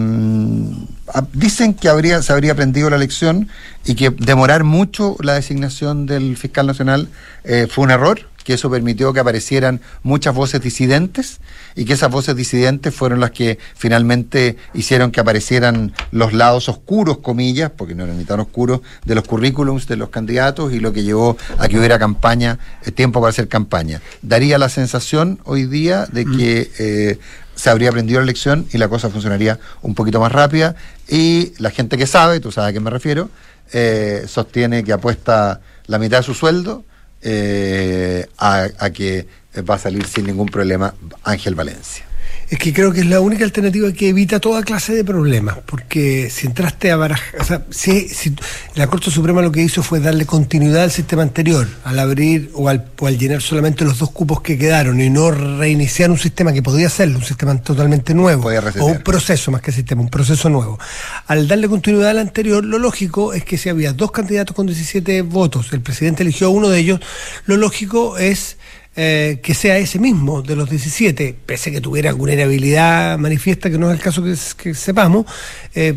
Speaker 2: ah, dicen que habría, se habría aprendido la lección y que demorar mucho la designación del fiscal nacional eh, fue un error, que eso permitió que aparecieran muchas voces disidentes y que esas voces disidentes fueron las que finalmente hicieron que aparecieran los lados oscuros, comillas, porque no eran ni tan oscuros, de los currículums de los candidatos y lo que llevó a que hubiera campaña, eh, tiempo para hacer campaña. Daría la sensación hoy día de que eh, se habría aprendido la lección y la cosa funcionaría un poquito más rápida y la gente que sabe, tú sabes a qué me refiero, eh, sostiene que apuesta la mitad de su sueldo eh, a, a que va a salir sin ningún problema Ángel Valencia.
Speaker 3: Es que creo que es la única alternativa que evita toda clase de problemas, porque si entraste a barajar, o sea, si, si la Corte Suprema lo que hizo fue darle continuidad al sistema anterior, al abrir o al, o al llenar solamente los dos cupos que quedaron y no reiniciar un sistema que podía serlo, un sistema totalmente nuevo, o un proceso más que sistema, un proceso nuevo. Al darle continuidad al anterior, lo lógico es que si había dos candidatos con 17 votos, el presidente eligió a uno de ellos, lo lógico es eh, que sea ese mismo de los 17, pese a que tuviera alguna inhabilidad manifiesta, que no es el caso que, sepamos. eh,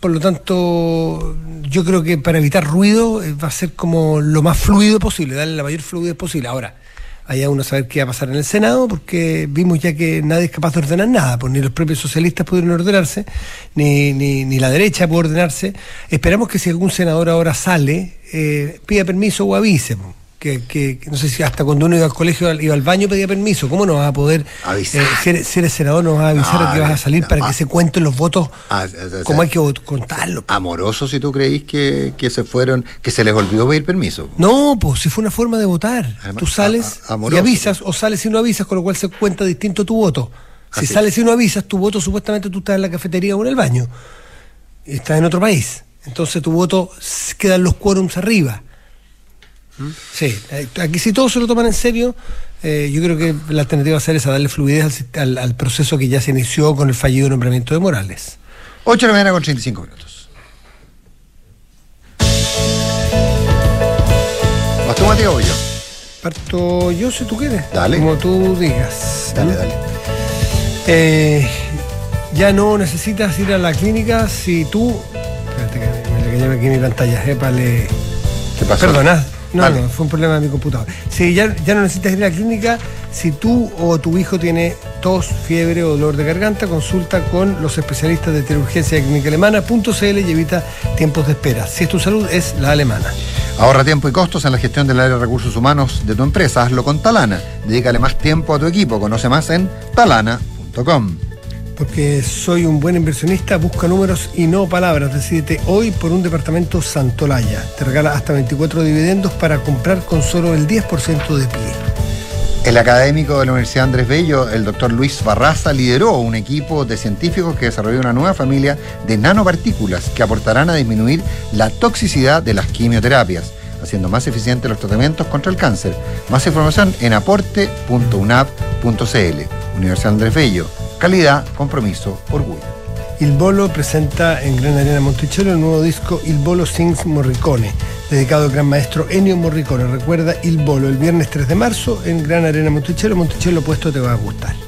Speaker 3: por lo tanto, yo creo que para evitar ruido eh, va a ser como lo más fluido posible, darle la mayor fluidez posible. Ahora, allá uno saber qué va a pasar en el Senado, porque vimos ya que nadie es capaz de ordenar nada, pues ni los propios socialistas pudieron ordenarse, ni, ni, ni la derecha puede ordenarse. Esperamos que si algún senador ahora sale, pida permiso o avise. Que, que- que no sé si hasta cuando uno iba al colegio iba al baño pedía permiso, ¿cómo no vas a poder
Speaker 2: Avisar.
Speaker 3: eh, si, eres, si eres senador no vas a avisar
Speaker 2: No,
Speaker 3: que vas a salir para
Speaker 2: ah.
Speaker 3: que se cuenten los votos
Speaker 2: Ah, o sea,
Speaker 3: como hay que contarlos?
Speaker 2: Amoroso si tú creís que, que se fueron, que se les olvidó pedir permiso.
Speaker 3: No, pues si fue una forma de votar.
Speaker 2: Además,
Speaker 3: Tú sales
Speaker 2: a- a-
Speaker 3: y avisas o sales y no avisas, con lo cual se cuenta distinto tu voto. Si
Speaker 2: Así.
Speaker 3: sales y no avisas, tu voto supuestamente tú estás en la cafetería o en el baño. Y estás en otro país. Entonces tu voto quedan los quórums arriba. Sí, eh, aquí si todos se lo toman en serio, eh, yo creo que la alternativa va a ser esa, darle fluidez al proceso que ya se inició con el fallido nombramiento de Morales.
Speaker 2: 8 de la mañana con 35 minutos. ¿Vas tú, Matías, o yo?
Speaker 3: Parto yo si tú quieres.
Speaker 2: Dale.
Speaker 3: Como tú digas.
Speaker 2: Dale, dale.
Speaker 3: Eh, ya no necesitas ir a la clínica si tú. Espérate que me le cayó aquí mi pantalla. Épale.
Speaker 2: ¿Qué pasó?
Speaker 3: Perdona. No, no, fue un problema de mi computador. Sí, ya, ya no necesitas ir a la clínica si tú o tu hijo tiene tos, fiebre o dolor de garganta. Consulta con los especialistas de teleurgencia de clínica alemana.cl y evita tiempos de espera. Si es tu salud, es la alemana.
Speaker 2: Ahorra tiempo y costos en la gestión del área de recursos humanos de tu empresa. Hazlo con Talana. Dedícale más tiempo a tu equipo. Conoce más en talana.com.
Speaker 3: Porque soy un buen inversionista, busca números y no palabras. Decídete hoy por un departamento Santolaya. Te regala hasta 24 dividendos para comprar con solo el 10% de pie.
Speaker 2: El académico de la Universidad Andrés Bello, el doctor Luis Barraza, lideró un equipo de científicos que desarrolló una nueva familia de nanopartículas que aportarán a disminuir la toxicidad de las quimioterapias, haciendo más eficientes los tratamientos contra el cáncer. Más información en aporte.unap.cl. Universidad Andrés Bello. Calidad, compromiso, orgullo.
Speaker 3: Il Bolo presenta en Gran Arena Monticello el nuevo disco Il Bolo Sings Morricone, dedicado al gran maestro Ennio Morricone. Recuerda Il Bolo el viernes 3 de marzo en Gran Arena Monticello. Monticello puesto te va a gustar.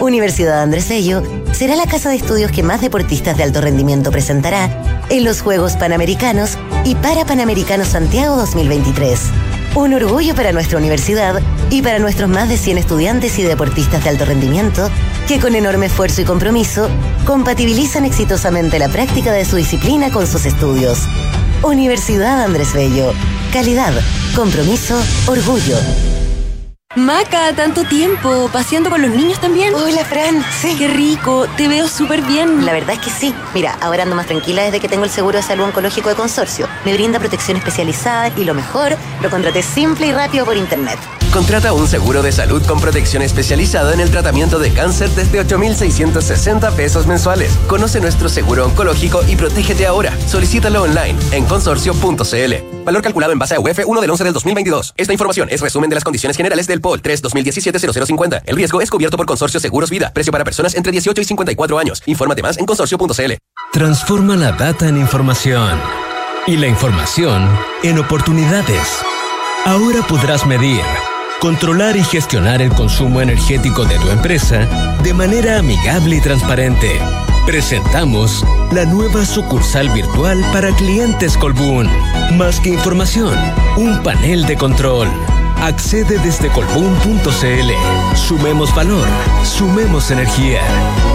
Speaker 4: Universidad Andrés Bello será la casa de estudios que más deportistas de alto rendimiento presentará en los Juegos Panamericanos y para Panamericanos Santiago 2023. Un orgullo para nuestra universidad y para nuestros más de 100 estudiantes y deportistas de alto rendimiento que con enorme esfuerzo y compromiso compatibilizan exitosamente la práctica de su disciplina con sus estudios. Universidad Andrés Bello. Calidad, compromiso, orgullo.
Speaker 5: Maca, tanto tiempo, paseando con los niños también.
Speaker 4: Hola, Fran. Sí.
Speaker 5: Qué rico, te veo súper bien.
Speaker 4: La verdad es que sí. Mira, ahora ando más tranquila desde que tengo el seguro de salud oncológico de consorcio. Me brinda protección especializada y lo mejor, lo contraté simple y rápido por internet.
Speaker 6: Contrata un seguro de salud con protección especializada en el tratamiento de cáncer desde 8,660 pesos mensuales. Conoce nuestro seguro oncológico y protégete ahora. Solicítalo online en consorcio.cl. Valor calculado en base a UF 1 del 11 del 2022. Esta información es resumen de las condiciones generales del POL 3 2017-0050. El riesgo es cubierto por Consorcio Seguros Vida. Precio para personas entre 18 y 54 años. Infórmate más en consorcio.cl.
Speaker 7: Transforma la data en información y la información en oportunidades. Ahora podrás medir, controlar y gestionar el consumo energético de tu empresa de manera amigable y transparente. Presentamos la nueva sucursal virtual para clientes Colbún. Más que información, un panel de control. Accede desde colbún.cl. Sumemos valor, sumemos energía.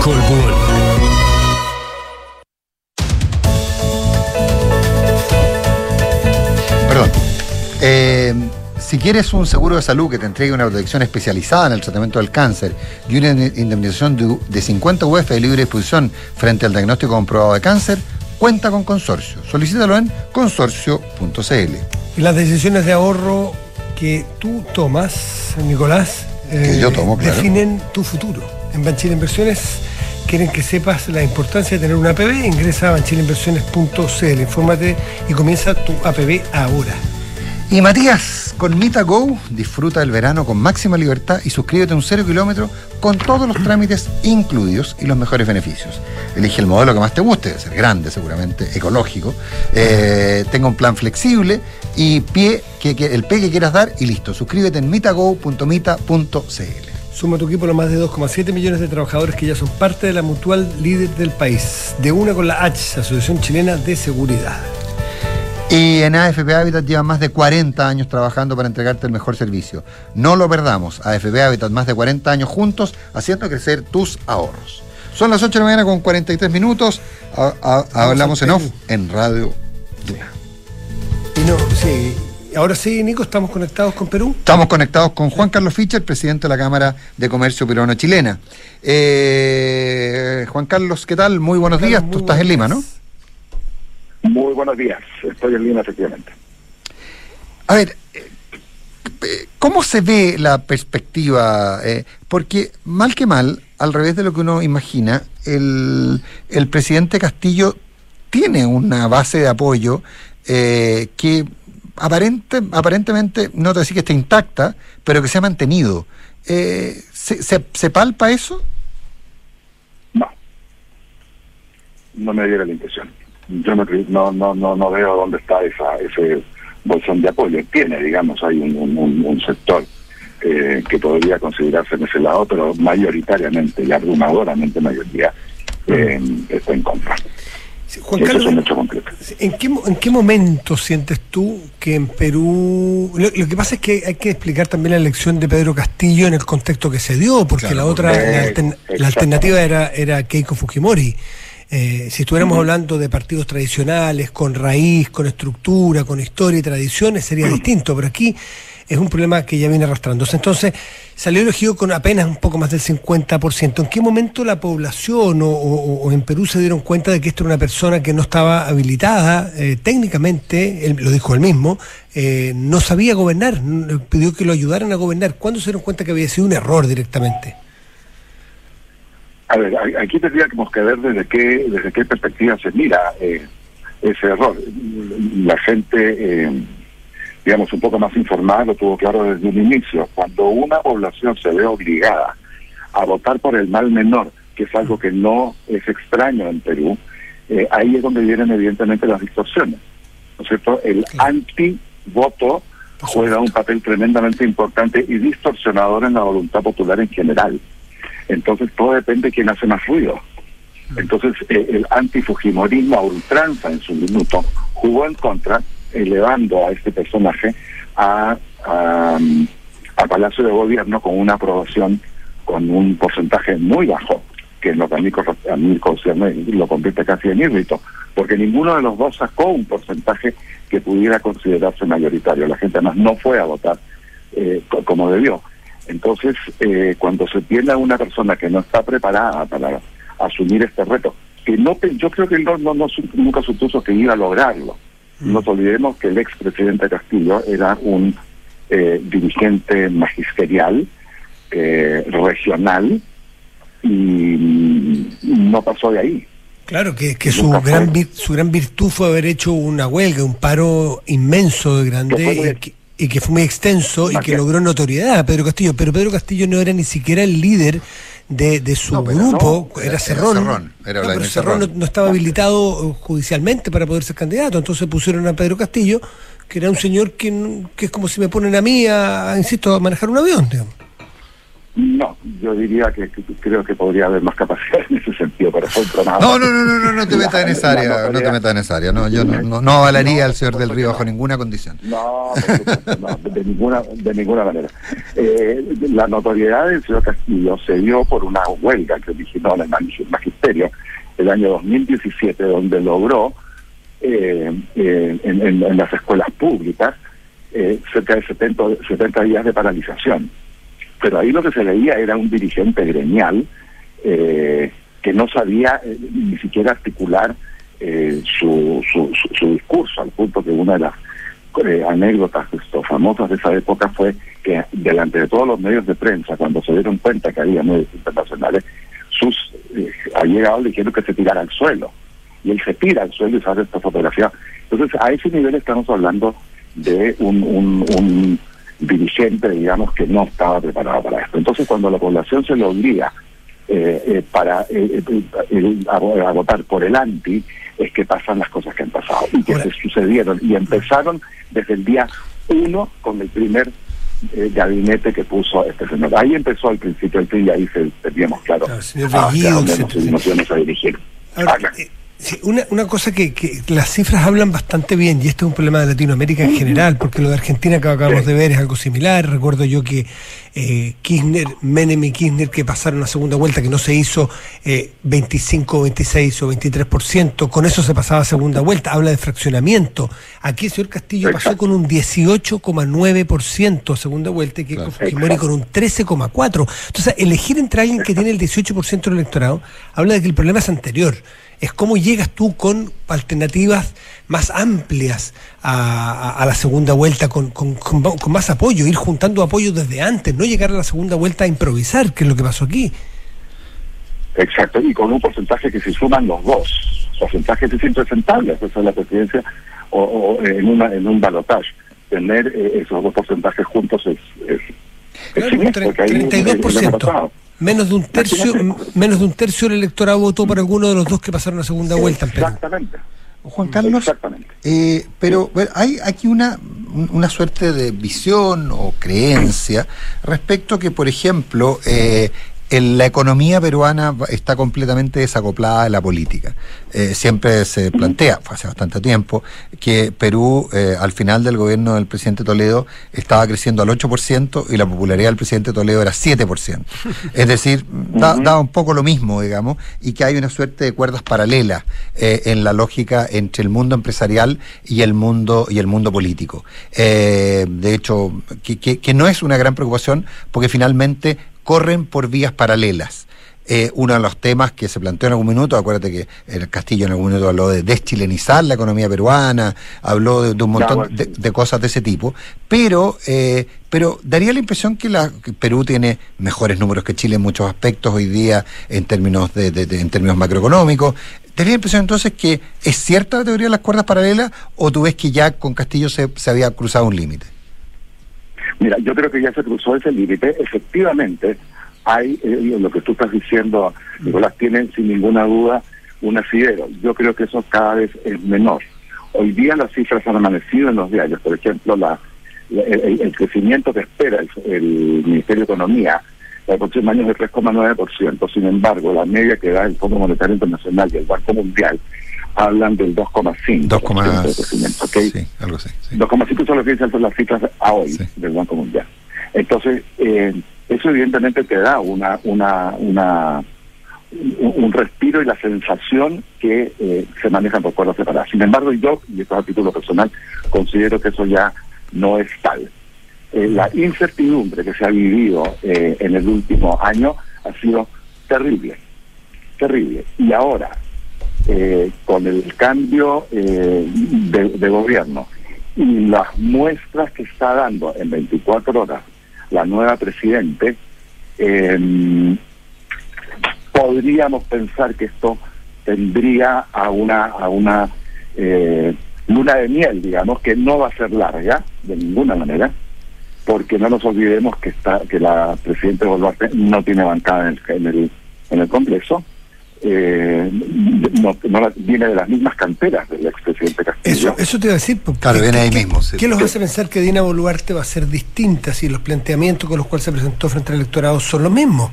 Speaker 7: Colbún.
Speaker 2: Perdón. Eh, si quieres un seguro de salud que te entregue una protección especializada en el tratamiento del cáncer y una indemnización de, de 50 UF de libre disposición frente al diagnóstico comprobado de cáncer, cuenta con Consorcio. Solicítalo en consorcio.cl.
Speaker 3: Y las decisiones de ahorro que tú tomas, Nicolás,
Speaker 2: Que yo tomo, claro.
Speaker 3: definen tu futuro. En Banchile Inversiones quieren que sepas la importancia de tener un APB. Ingresa a banchileinversiones.cl, infórmate y comienza tu APB ahora.
Speaker 2: Y Matías, con Mita Go, disfruta del verano con máxima libertad y suscríbete a un cero kilómetro con todos los trámites incluidos y los mejores beneficios. Elige el modelo que más te guste, debe ser grande seguramente, ecológico, eh, tenga un plan flexible y pie que, el pie que quieras dar y listo. Suscríbete en mitago.mita.cl.
Speaker 3: Suma tu equipo los más de 2,7 millones de trabajadores que ya son parte de la mutual líder del país. De una con la H, Asociación Chilena de Seguridad.
Speaker 2: Y en AFP Habitat llevan más de 40 años trabajando para entregarte el mejor servicio. No lo perdamos. AFP Habitat, más de 40 años juntos, haciendo crecer tus ahorros. Son las 8 de la mañana con 43 minutos. A- a- hablamos en off en Radio Duna.
Speaker 3: Y no, sí. Ahora sí, Nico, estamos conectados con Perú.
Speaker 2: Estamos conectados con Juan Carlos Fischer, presidente de la Cámara de Comercio Peruano-Chilena. Eh, Juan Carlos, ¿qué tal? Muy buenos días. Tú estás en Lima, ¿no?
Speaker 8: Muy buenos días, estoy en Lima efectivamente.
Speaker 2: A ver, eh, eh, ¿cómo se ve la perspectiva? Eh, porque mal que mal, al revés de lo que uno imagina, el, el presidente Castillo tiene una base de apoyo eh, que aparente, aparentemente, no te decir que esté intacta, pero que se ha mantenido. Eh, ¿se, se, se palpa eso?
Speaker 8: No me diera la impresión. Yo no, no, no, no, no veo dónde está esa, ese bolsón de apoyo. Tiene, digamos, hay un, un- sector eh, que podría considerarse en ese lado, pero mayoritariamente y abrumadoramente mayoría eh, está en contra.
Speaker 3: Juan
Speaker 8: Eso es
Speaker 3: Carlos,
Speaker 8: un hecho concreto.
Speaker 3: ¿En qué, ¿En qué momento sientes tú que en Perú... Lo, lo que pasa es que hay que explicar también la elección de Pedro Castillo en el contexto que se dio, porque
Speaker 9: Claro,
Speaker 3: la otra, la, altern- la alternativa era, era Keiko Fujimori. Eh, si estuviéramos hablando de partidos tradicionales, con raíz, con estructura, con historia y tradiciones, sería distinto, pero aquí es un problema que ya viene arrastrándose. Entonces, salió elegido con apenas un poco más del 50%. ¿En qué momento la población o, o- o en Perú se dieron cuenta de que esta era una persona que no estaba habilitada eh, técnicamente, él lo dijo él mismo, eh, no sabía gobernar, pidió que lo ayudaran a gobernar? ¿Cuándo se dieron cuenta que había sido un error directamente?
Speaker 8: A ver, aquí tendríamos que ver desde qué, desde qué perspectiva se mira eh, ese error. La gente, eh, digamos, un poco más informada lo tuvo claro desde un inicio. Cuando una población se ve obligada a votar por el mal menor, que es algo que no es extraño en Perú, eh, ahí es donde vienen evidentemente las distorsiones. ¿No es cierto? El anti-voto juega un papel tremendamente importante y distorsionador en la voluntad popular en general. Entonces todo depende de quién hace más ruido. Entonces eh, el antifujimorismo a ultranza en su minuto jugó en contra, elevando a este personaje a, a, a Palacio de Gobierno con una aprobación con un porcentaje muy bajo, que en lo que a mí, a mí concierne lo convierte casi en írrito, porque ninguno de los dos sacó un porcentaje que pudiera considerarse mayoritario. La gente además no fue a votar eh, co- como debió. Entonces, eh, cuando se tiene a una persona que no está preparada para asumir este reto, que no yo creo que él no, no, no nunca supuso que iba a lograrlo. No nos olvidemos que el expresidente Castillo era un eh, dirigente magisterial, eh, regional, y mm, no pasó de ahí.
Speaker 3: Claro, que, que su, gran su gran virtud fue haber hecho una huelga, un paro inmenso de grande que, y que fue muy extenso y que logró notoriedad a Pedro Castillo. Pero Pedro Castillo no era ni siquiera el líder de, de su
Speaker 2: No,
Speaker 3: grupo,
Speaker 2: no,
Speaker 3: era,
Speaker 2: era
Speaker 3: Cerrón.
Speaker 2: Era
Speaker 3: No, pero Cerrón no,
Speaker 2: Cerrón.
Speaker 3: no estaba habilitado eh, judicialmente para poder ser candidato. Entonces pusieron a Pedro Castillo, que era un señor que, que es como si me ponen a mí, a, a, insisto, a manejar un avión. digamos.
Speaker 8: No, yo diría que, creo que podría haber más capacidad en ese sentido, pero fue.
Speaker 2: No, no, no, no, no, no te metas en esa área, no te metas en esa área. No, yo no, no, no avalaría al señor del Río bajo ninguna condición.
Speaker 8: No, no, de ninguna, de ninguna manera. Eh, la notoriedad del señor Castillo se dio por una huelga que originó en el mag- magisterio el año 2017, donde logró eh, eh, en, en- en las escuelas públicas eh, cerca de 70, 70 días de paralización. Pero ahí lo que se veía era un dirigente gremial eh, que no sabía eh, ni siquiera articular eh, su, su, su- discurso, al punto que una de las eh, anécdotas famosas de esa época fue que delante de todos los medios de prensa, cuando se dieron cuenta que había medios internacionales, sus eh, allegados le dijeron que se tirara al suelo. Y él se tira al suelo y sale esta fotografía. Entonces, a ese nivel estamos hablando de un, un dirigente, digamos, que no estaba preparado para esto. Entonces, cuando la población se lo obliga eh, eh, para eh, eh, eh, a, a votar por el anti, es que pasan las cosas que han pasado y que se sucedieron y empezaron desde el día uno con el primer eh, gabinete que puso este señor. Ahí empezó al principio el PRI y ahí se teníamos claro
Speaker 3: señor
Speaker 8: dónde
Speaker 3: etcétera.
Speaker 8: nos, nos íbamos a dirigir.
Speaker 3: Ahora, eh, sí, una, una cosa que, que las cifras hablan bastante bien, y este es un problema de Latinoamérica en general, porque lo de Argentina que acabamos de ver es algo similar. Recuerdo yo que eh, Kirchner, Menem y Kirchner que pasaron a segunda vuelta, que no se hizo eh, 25, 26 o 23%, con eso se pasaba a segunda vuelta. Habla de fraccionamiento. Aquí el señor Castillo pasó con un 18,9% a segunda vuelta y que Fujimori con un 13,4%. Entonces, elegir entre alguien que tiene el 18% del electorado habla de que el problema es anterior. Es cómo llegas tú con alternativas más amplias a, a- a la segunda vuelta, con, con- con- con más apoyo, ir juntando apoyo desde antes, no llegar a la segunda vuelta a improvisar, que es lo que pasó aquí.
Speaker 8: Exacto, y con un porcentaje que se suman los dos. Porcentajes es impresentable, esa es la presidencia, o, o en, una, en un balotaje. Tener eh, esos dos porcentajes juntos es, es, es
Speaker 3: Claro,
Speaker 8: siniestro,
Speaker 3: tre-
Speaker 8: porque ahí es- es lo que ha
Speaker 3: 32%. Menos de un tercio, menos de un tercio del electorado votó por alguno de los dos que pasaron a segunda vuelta en Perú.
Speaker 8: Exactamente.
Speaker 2: Juan Carlos, eh, pero bueno, hay aquí una, un- una suerte de visión o creencia respecto que, por ejemplo, eh, la economía peruana está completamente desacoplada de la política. Eh, siempre se plantea, fue hace bastante tiempo, que Perú eh, al final del gobierno del presidente Toledo estaba creciendo al 8% y la popularidad del presidente Toledo era 7%. Es decir, da, da un poco lo mismo, digamos, y que hay una suerte de cuerdas paralelas eh, en la lógica entre el mundo empresarial y el mundo y el mundo político. De hecho, que, que- que no es una gran preocupación porque finalmente corren por vías paralelas. Eh, uno de los temas que se planteó en algún minuto, acuérdate que el Castillo en algún minuto habló de deschilenizar la economía peruana, habló de, de un montón de, de cosas de ese tipo, pero eh, pero daría la impresión que, la, que Perú tiene mejores números que Chile en muchos aspectos hoy día en términos de- en términos macroeconómicos. ¿Daría la impresión entonces que es cierta la teoría de las cuerdas paralelas o tú ves que ya con Castillo se, se había cruzado un límite?
Speaker 8: Mira, yo creo que ya se cruzó ese límite. Efectivamente, hay eh, lo que tú estás diciendo, Nicolás, tienen sin ninguna duda un asidero. Yo creo que eso cada vez es menor. Hoy día las cifras han amanecido en los diarios. Por ejemplo, la, el, el crecimiento que espera el, el Ministerio de Economía para el próximo año es de 3,9%. Sin embargo, la media que da el Fondo Monetario Internacional y el Banco Mundial hablan del 2,5%.
Speaker 2: 2,5,
Speaker 8: de crecimiento, ¿ok?
Speaker 2: Sí, algo así. sí.
Speaker 8: 2,5 son que dicen las cifras a hoy del Banco Mundial. Entonces, eh, eso evidentemente te da una, una, una un, un respiro y la sensación que eh, se manejan por cuerdas separadas. Sin embargo, yo, y esto es a título personal, considero que eso ya no es tal. Eh, la incertidumbre que se ha vivido eh, en el último año ha sido terrible, terrible. Y ahora, eh, con el cambio eh, de, gobierno y las muestras que está dando en 24 horas la nueva presidente, eh, podríamos pensar que esto tendría a una a una eh, luna de miel, digamos, que no va a ser larga de ninguna manera, porque no nos olvidemos que está que la presidenta Boluarte no tiene bancada en el en el, en el Congreso. Eh, no, no la- viene de las mismas canteras del expresidente Castillo.
Speaker 3: Eso, eso te iba a decir. porque-
Speaker 2: Claro, viene ahí
Speaker 3: ¿qué-
Speaker 2: mismo, sí.
Speaker 3: ¿Qué los hace pensar que Dina Boluarte va a ser distinta si los planteamientos con los cuales se presentó frente al electorado son los mismos?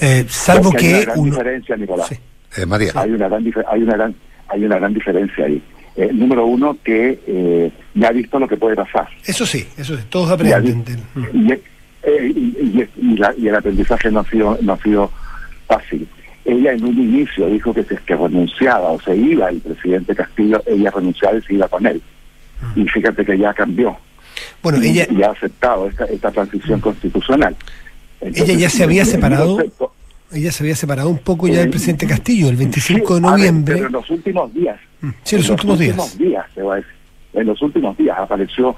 Speaker 3: Eh, salvo
Speaker 8: Porque hay una
Speaker 3: que
Speaker 8: gran
Speaker 3: uno.
Speaker 8: diferencia, Nicolás.
Speaker 2: Eh, María.
Speaker 8: Hay una gran hay una gran hay una gran diferencia ahí. Eh, número uno que eh, ya ha visto lo que puede pasar.
Speaker 3: Eso sí, eso sí, todos aprenden.
Speaker 8: vi- y, y- y- y la- y el aprendizaje no ha sido no ha sido fácil. Ella en un inicio dijo que si es que renunciaba o se iba el presidente Castillo, ella renunciaba y se iba con él. Y fíjate que ya cambió.
Speaker 3: Bueno,
Speaker 8: y,
Speaker 3: ella-
Speaker 8: y ha aceptado esta, esta transición constitucional.
Speaker 3: Ella ya se había separado. Ella se había separado un poco ya del presidente Castillo, el 25 de
Speaker 8: ver,
Speaker 3: noviembre.
Speaker 8: pero en los últimos días.
Speaker 3: Sí, en los últimos días.
Speaker 8: días, te voy a decir. En los últimos días apareció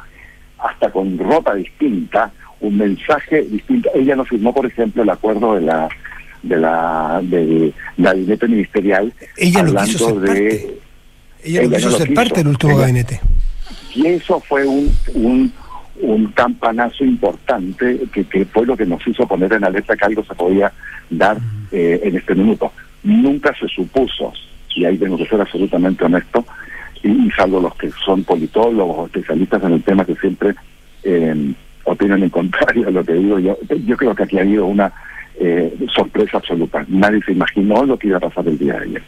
Speaker 8: hasta con ropa distinta, un mensaje distinto. Ella no firmó, por ejemplo, el acuerdo de la de la del gabinete ministerial
Speaker 3: Ella no
Speaker 8: hablando
Speaker 3: quiso ser
Speaker 8: de
Speaker 3: parte. Ella no
Speaker 8: ella
Speaker 3: quiso
Speaker 8: no
Speaker 3: ser
Speaker 8: quiso.
Speaker 3: parte del último
Speaker 8: Ella-
Speaker 3: gabinete.
Speaker 8: y eso fue un, un, un campanazo importante que, que fue lo que nos hizo poner en alerta que algo se podía dar eh, en este minuto. Nunca se supuso, y ahí tengo que ser absolutamente honesto, y, y salvo los que son politólogos o especialistas en el tema que siempre eh, opinan en contrario a lo que digo yo, yo creo que aquí ha habido una eh, sorpresa absoluta. Nadie se imaginó lo que iba a pasar el día de ayer,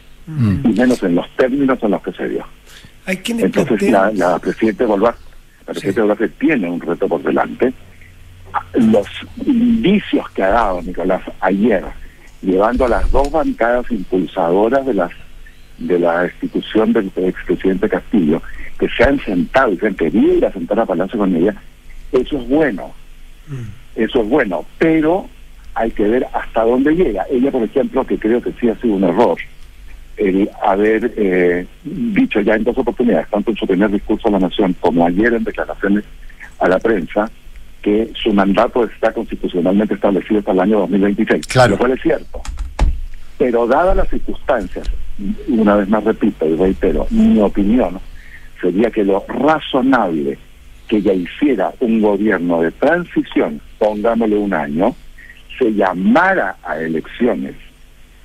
Speaker 8: y menos en los términos en los que se dio.
Speaker 3: Hay quienes
Speaker 8: Entonces
Speaker 3: plantean-
Speaker 8: la, la Presidenta Boluarte, la Presidenta Boluarte tiene un reto por delante. Los indicios que ha dado Nicolás ayer, llevando a las dos bancadas impulsadoras de las de la institución del expresidente Castillo, que se han sentado y se han querido ir a sentar a Palacio con ella, eso es bueno. Eso es bueno, pero hay que ver hasta dónde llega. Ella, por ejemplo, que creo que sí ha sido un error, el haber eh, dicho ya en dos oportunidades, tanto en su primer discurso a la Nación como ayer en declaraciones a la prensa, que su mandato está constitucionalmente establecido hasta el año 2026,
Speaker 2: Claro.
Speaker 8: lo cual es cierto. Pero dadas las circunstancias, una vez más repito y reitero, mi opinión sería que lo razonable que ella hiciera un gobierno de transición, pongámosle un año, se llamara a elecciones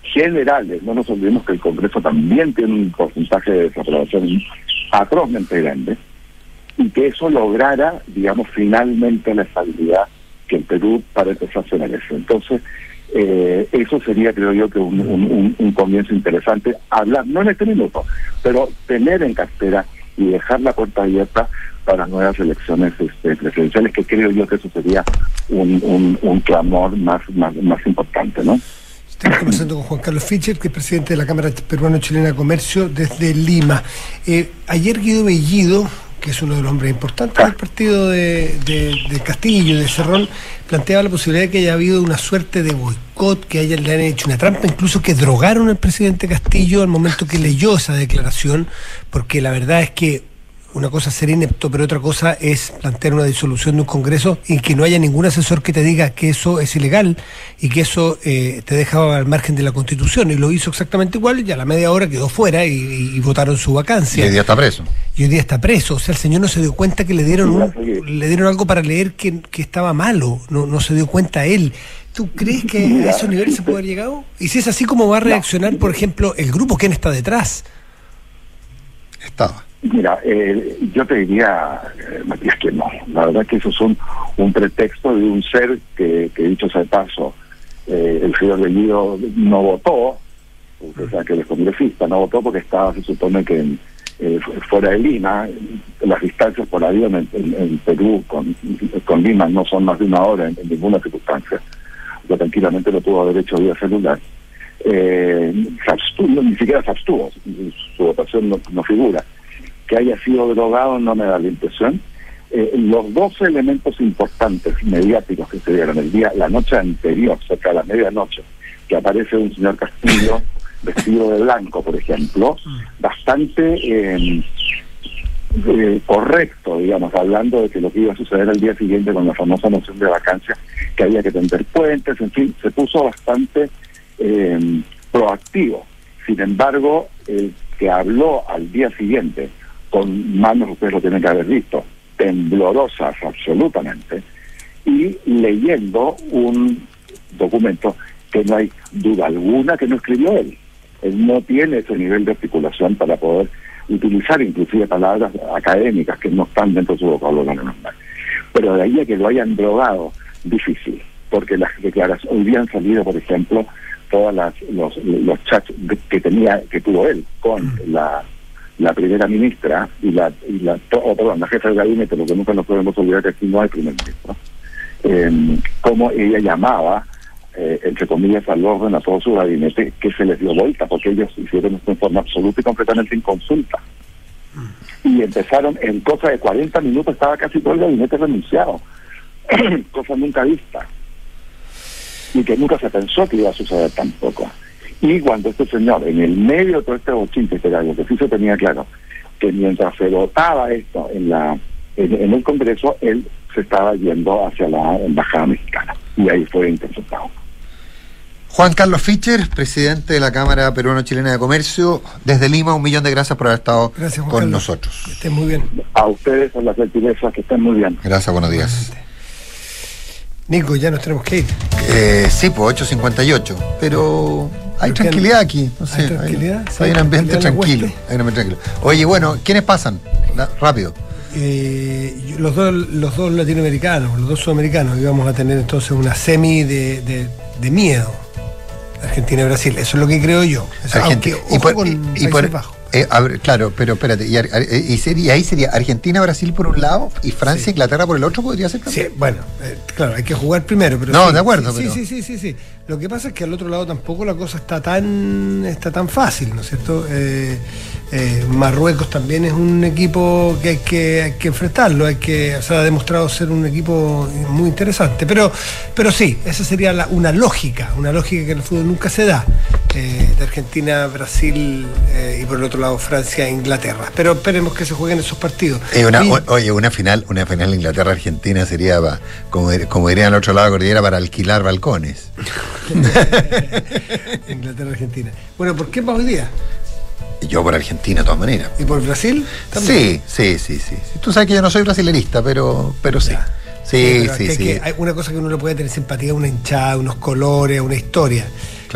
Speaker 8: generales, no nos olvidemos que el Congreso también tiene un porcentaje de desaprobación atrozmente grande, y que eso lograra, digamos, finalmente la estabilidad que el Perú empezar se merece. Entonces, eh, eso sería, creo yo, que un- un comienzo interesante, hablar, no en este minuto, pero tener en cartera y dejar la puerta abierta para nuevas elecciones este, presidenciales, que creo yo que eso sería un, clamor más, más, importante, ¿no?
Speaker 3: Estamos conversando con Juan Carlos Fischer, que es presidente de la Cámara Peruano-Chilena de Comercio desde Lima. Eh, ayer Guido Bellido, que es uno de los hombres importantes del partido de, de- de Castillo, de Cerrón, planteaba la posibilidad de que haya habido una suerte de boicot, que haya, le han hecho una trampa, incluso que drogaron al presidente Castillo al momento que leyó esa declaración, porque la verdad es que una cosa es ser inepto, pero otra cosa es plantear una disolución de un Congreso y que no haya ningún asesor que te diga que eso es ilegal y que eso eh, te deja al margen de la Constitución. Y lo hizo exactamente igual y a la media hora quedó fuera y, y- y votaron su
Speaker 2: Y
Speaker 3: vacancia.
Speaker 2: hoy día está preso.
Speaker 3: Y hoy día está preso. O sea, el señor no se dio cuenta que le dieron, un- le dieron algo para leer que, que estaba malo. No, no se dio cuenta él. ¿Tú crees que a esos niveles se puede haber llegado? Y si es así, ¿cómo va a reaccionar, por ejemplo, el grupo? ¿Quién está detrás?
Speaker 2: Estaba.
Speaker 8: Mira, eh, yo te diría, eh, Matías, que no. La verdad que eso es un, un pretexto de un ser que, que dicho sea de paso, eh, el señor Bellido no votó, o sea, que el congresista no votó porque estaba, se supone que en, eh, fuera de Lima, las distancias por avión en, en- en Perú con, con Lima no son más de una hora en, en ninguna circunstancia. Yo tranquilamente lo pudo haber hecho vía celular. Eh, se abstuvo, ni siquiera se abstuvo, su, su votación no, no figura. Que haya sido drogado no me da la impresión. Eh, los dos elementos importantes mediáticos que se dieron el día, la noche anterior, cerca de la medianoche, que aparece un señor Castillo vestido de blanco, por ejemplo, bastante eh, eh, correcto, digamos, hablando de que lo que iba a suceder al día siguiente con la famosa moción de vacancia, que había que tender puentes, en fin, se puso bastante eh, proactivo. Sin embargo, el que habló al día siguiente con manos, ustedes lo tienen que haber visto, temblorosas absolutamente, y leyendo un documento que no hay duda alguna que no escribió él. Él no tiene ese nivel de articulación para poder utilizar inclusive palabras académicas que no están dentro de su vocabulario normal. Pero de ahí a que lo hayan drogado, difícil, porque las declaraciones, hoy día han salido, por ejemplo, todas las, los, los chats que tenía, que tuvo él con la, la primera ministra y la, y la perdón, la jefa del gabinete, lo que nunca nos podemos olvidar que aquí no hay primer ministro, eh, cómo ella llamaba, eh, entre comillas, al orden a todo su gabinete, que se les dio vuelta, porque ellos hicieron esto en forma absoluta y completamente en consulta. Y empezaron, en cosa de 40 minutos estaba casi todo el gabinete renunciado, cosa nunca vista y que nunca se pensó que iba a suceder tampoco. Y cuando este señor, en el medio de todo este bochinche, que era algo que sí se tenía claro, que mientras se votaba esto en la en, en el Congreso, él se estaba yendo hacia la embajada mexicana. Y ahí fue interceptado.
Speaker 2: Juan Carlos Fischer, presidente de la Cámara Peruano-Chilena de Comercio, desde Lima, un millón de gracias por haber estado
Speaker 3: Gracias,
Speaker 2: con
Speaker 3: Carlos.
Speaker 2: nosotros.
Speaker 3: Que estén muy bien.
Speaker 8: A ustedes, a las gentilezas, que estén muy bien.
Speaker 2: Gracias, buenos días.
Speaker 3: Nico, ya nos tenemos que ir.
Speaker 2: Eh, sí, pues 8.58, pero hay tranquilidad aquí. No sé,
Speaker 3: ¿Hay tranquilidad? Sí,
Speaker 2: Hay, un ambiente tranquilo, hay un ambiente tranquilo. Oye, bueno, ¿quiénes pasan? La- rápido.
Speaker 3: Eh, los, dos, los dos latinoamericanos, los dos sudamericanos, íbamos a tener entonces una semi de, de- de miedo. Argentina y Brasil, eso es lo que creo yo. Eso,
Speaker 2: Argenti-
Speaker 3: aunque,
Speaker 2: y
Speaker 3: ojo
Speaker 2: por-
Speaker 3: con
Speaker 2: y- y
Speaker 3: Países
Speaker 2: por-
Speaker 3: Bajos.
Speaker 2: eh, a ver, claro, pero espérate, y, ar- y sería- ahí sería Argentina-Brasil por un lado y Francia-Inglaterra por el otro, podría ser
Speaker 3: Sí,
Speaker 2: también.
Speaker 3: bueno, eh, claro, hay que jugar primero, pero
Speaker 2: No,
Speaker 3: sí,
Speaker 2: de acuerdo,
Speaker 3: sí,
Speaker 2: pero-
Speaker 3: sí, sí, sí, sí. Lo que pasa es que al otro lado tampoco la cosa está tan está tan fácil, ¿no es cierto? Eh, eh, Marruecos también es un equipo que hay que, hay que enfrentarlo, hay que, o sea, ha demostrado ser un equipo muy interesante, pero pero sí, esa sería la- una lógica, una lógica que en el fútbol nunca se da. eh, de Argentina, Brasil y por el otro lado Francia e Inglaterra. Pero esperemos que se jueguen esos partidos.
Speaker 2: Una-
Speaker 3: Y-
Speaker 2: o- oye, una final, una final Inglaterra-Argentina sería, como, como dirían al otro lado de la cordillera, para alquilar balcones.
Speaker 3: Inglaterra, Argentina. Bueno, ¿por qué para hoy día?
Speaker 2: Yo por Argentina, de todas maneras.
Speaker 3: ¿Y por Brasil?
Speaker 2: Sí, sí, sí, sí, sí. Tú sabes que yo no soy brasilerista, pero, pero sí. Sí, sí, sí.
Speaker 3: que- hay una cosa que uno le puede tener simpatía a una hinchada, unos colores, una historia.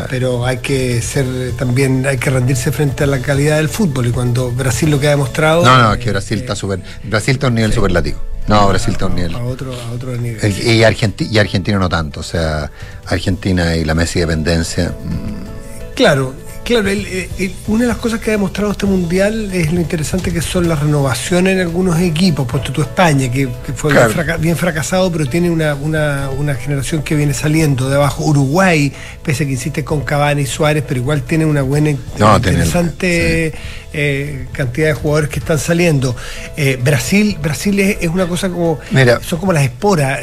Speaker 3: Pero hay que ser también, hay que rendirse frente a la calidad del fútbol. Y cuando Brasil lo que ha demostrado.
Speaker 2: No, no, es que Brasil está súper. Brasil está a un nivel superlativo. No, Brasil está a un nivel.
Speaker 3: A otro, a otro nivel.
Speaker 2: Y, Argenti- y Argentina no tanto. O sea, Argentina y la Messi dependencia. mm,
Speaker 3: Claro, claro, el- el- una de las cosas que ha demostrado este mundial es lo interesante que son las renovaciones en algunos equipos, puesto tú España, que, que fue
Speaker 2: Claro.
Speaker 3: bien, fraca- bien fracasado, pero tiene una, una- una generación que viene saliendo de abajo. Uruguay, pese a que insiste con Cavani y Suárez, pero igual tiene una buena,
Speaker 2: No, tiene el-
Speaker 3: interesante eh, cantidad de jugadores que están saliendo. Eh, Brasil, Brasil es, es una cosa como,
Speaker 2: Mira.
Speaker 3: son como las esporas.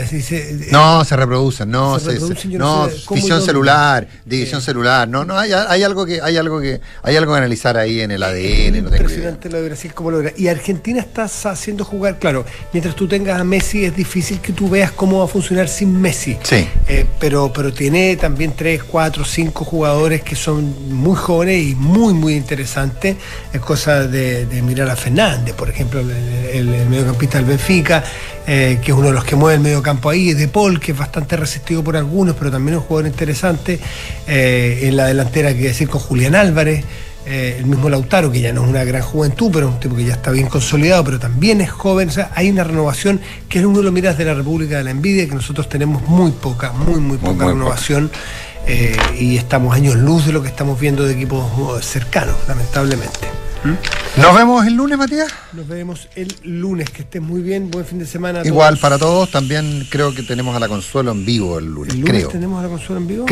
Speaker 2: No, se reproducen, no,
Speaker 3: Se reproducen, no
Speaker 2: no,
Speaker 3: sé dónde.
Speaker 2: celular, división celular, no, no, hay, hay algo que, hay algo que, hay algo que analizar ahí en el ADN, no tengo idea.
Speaker 3: Impresionante lo de Brasil, cómo logra. Y Argentina está haciendo jugar, claro, mientras tú tengas a Messi es difícil que tú veas cómo va a funcionar sin Messi.
Speaker 2: Sí.
Speaker 3: Eh, pero, pero tiene también tres, cuatro, cinco jugadores que son muy jóvenes y muy, muy interesantes. Es cosa de, de mirar a Fernández, por ejemplo, el, el- el mediocampista del Benfica, eh, que es uno de los que mueve el mediocampo ahí, De Paul, que es bastante resistido por algunos, pero también es un jugador interesante. Eh, en la delantera, que decir, con Julián Álvarez. eh, el mismo Lautaro, que ya no es una gran juventud, pero es un tipo que ya está bien consolidado, pero también es joven. O sea, hay una renovación que es uno de los miras de la República de la Envidia, que nosotros tenemos muy poca, muy, muy poca
Speaker 2: muy
Speaker 3: renovación. y estamos años luz de lo que estamos viendo de equipos cercanos, lamentablemente.
Speaker 2: Nos vemos el lunes, Matías.
Speaker 3: Nos vemos el lunes, que estés muy bien, buen fin de semana. a
Speaker 2: Igual
Speaker 3: todos.
Speaker 2: para todos, también creo que tenemos a la Consuelo en vivo el lunes,
Speaker 3: ¿El lunes
Speaker 2: creo.
Speaker 3: tenemos a la consola en vivo?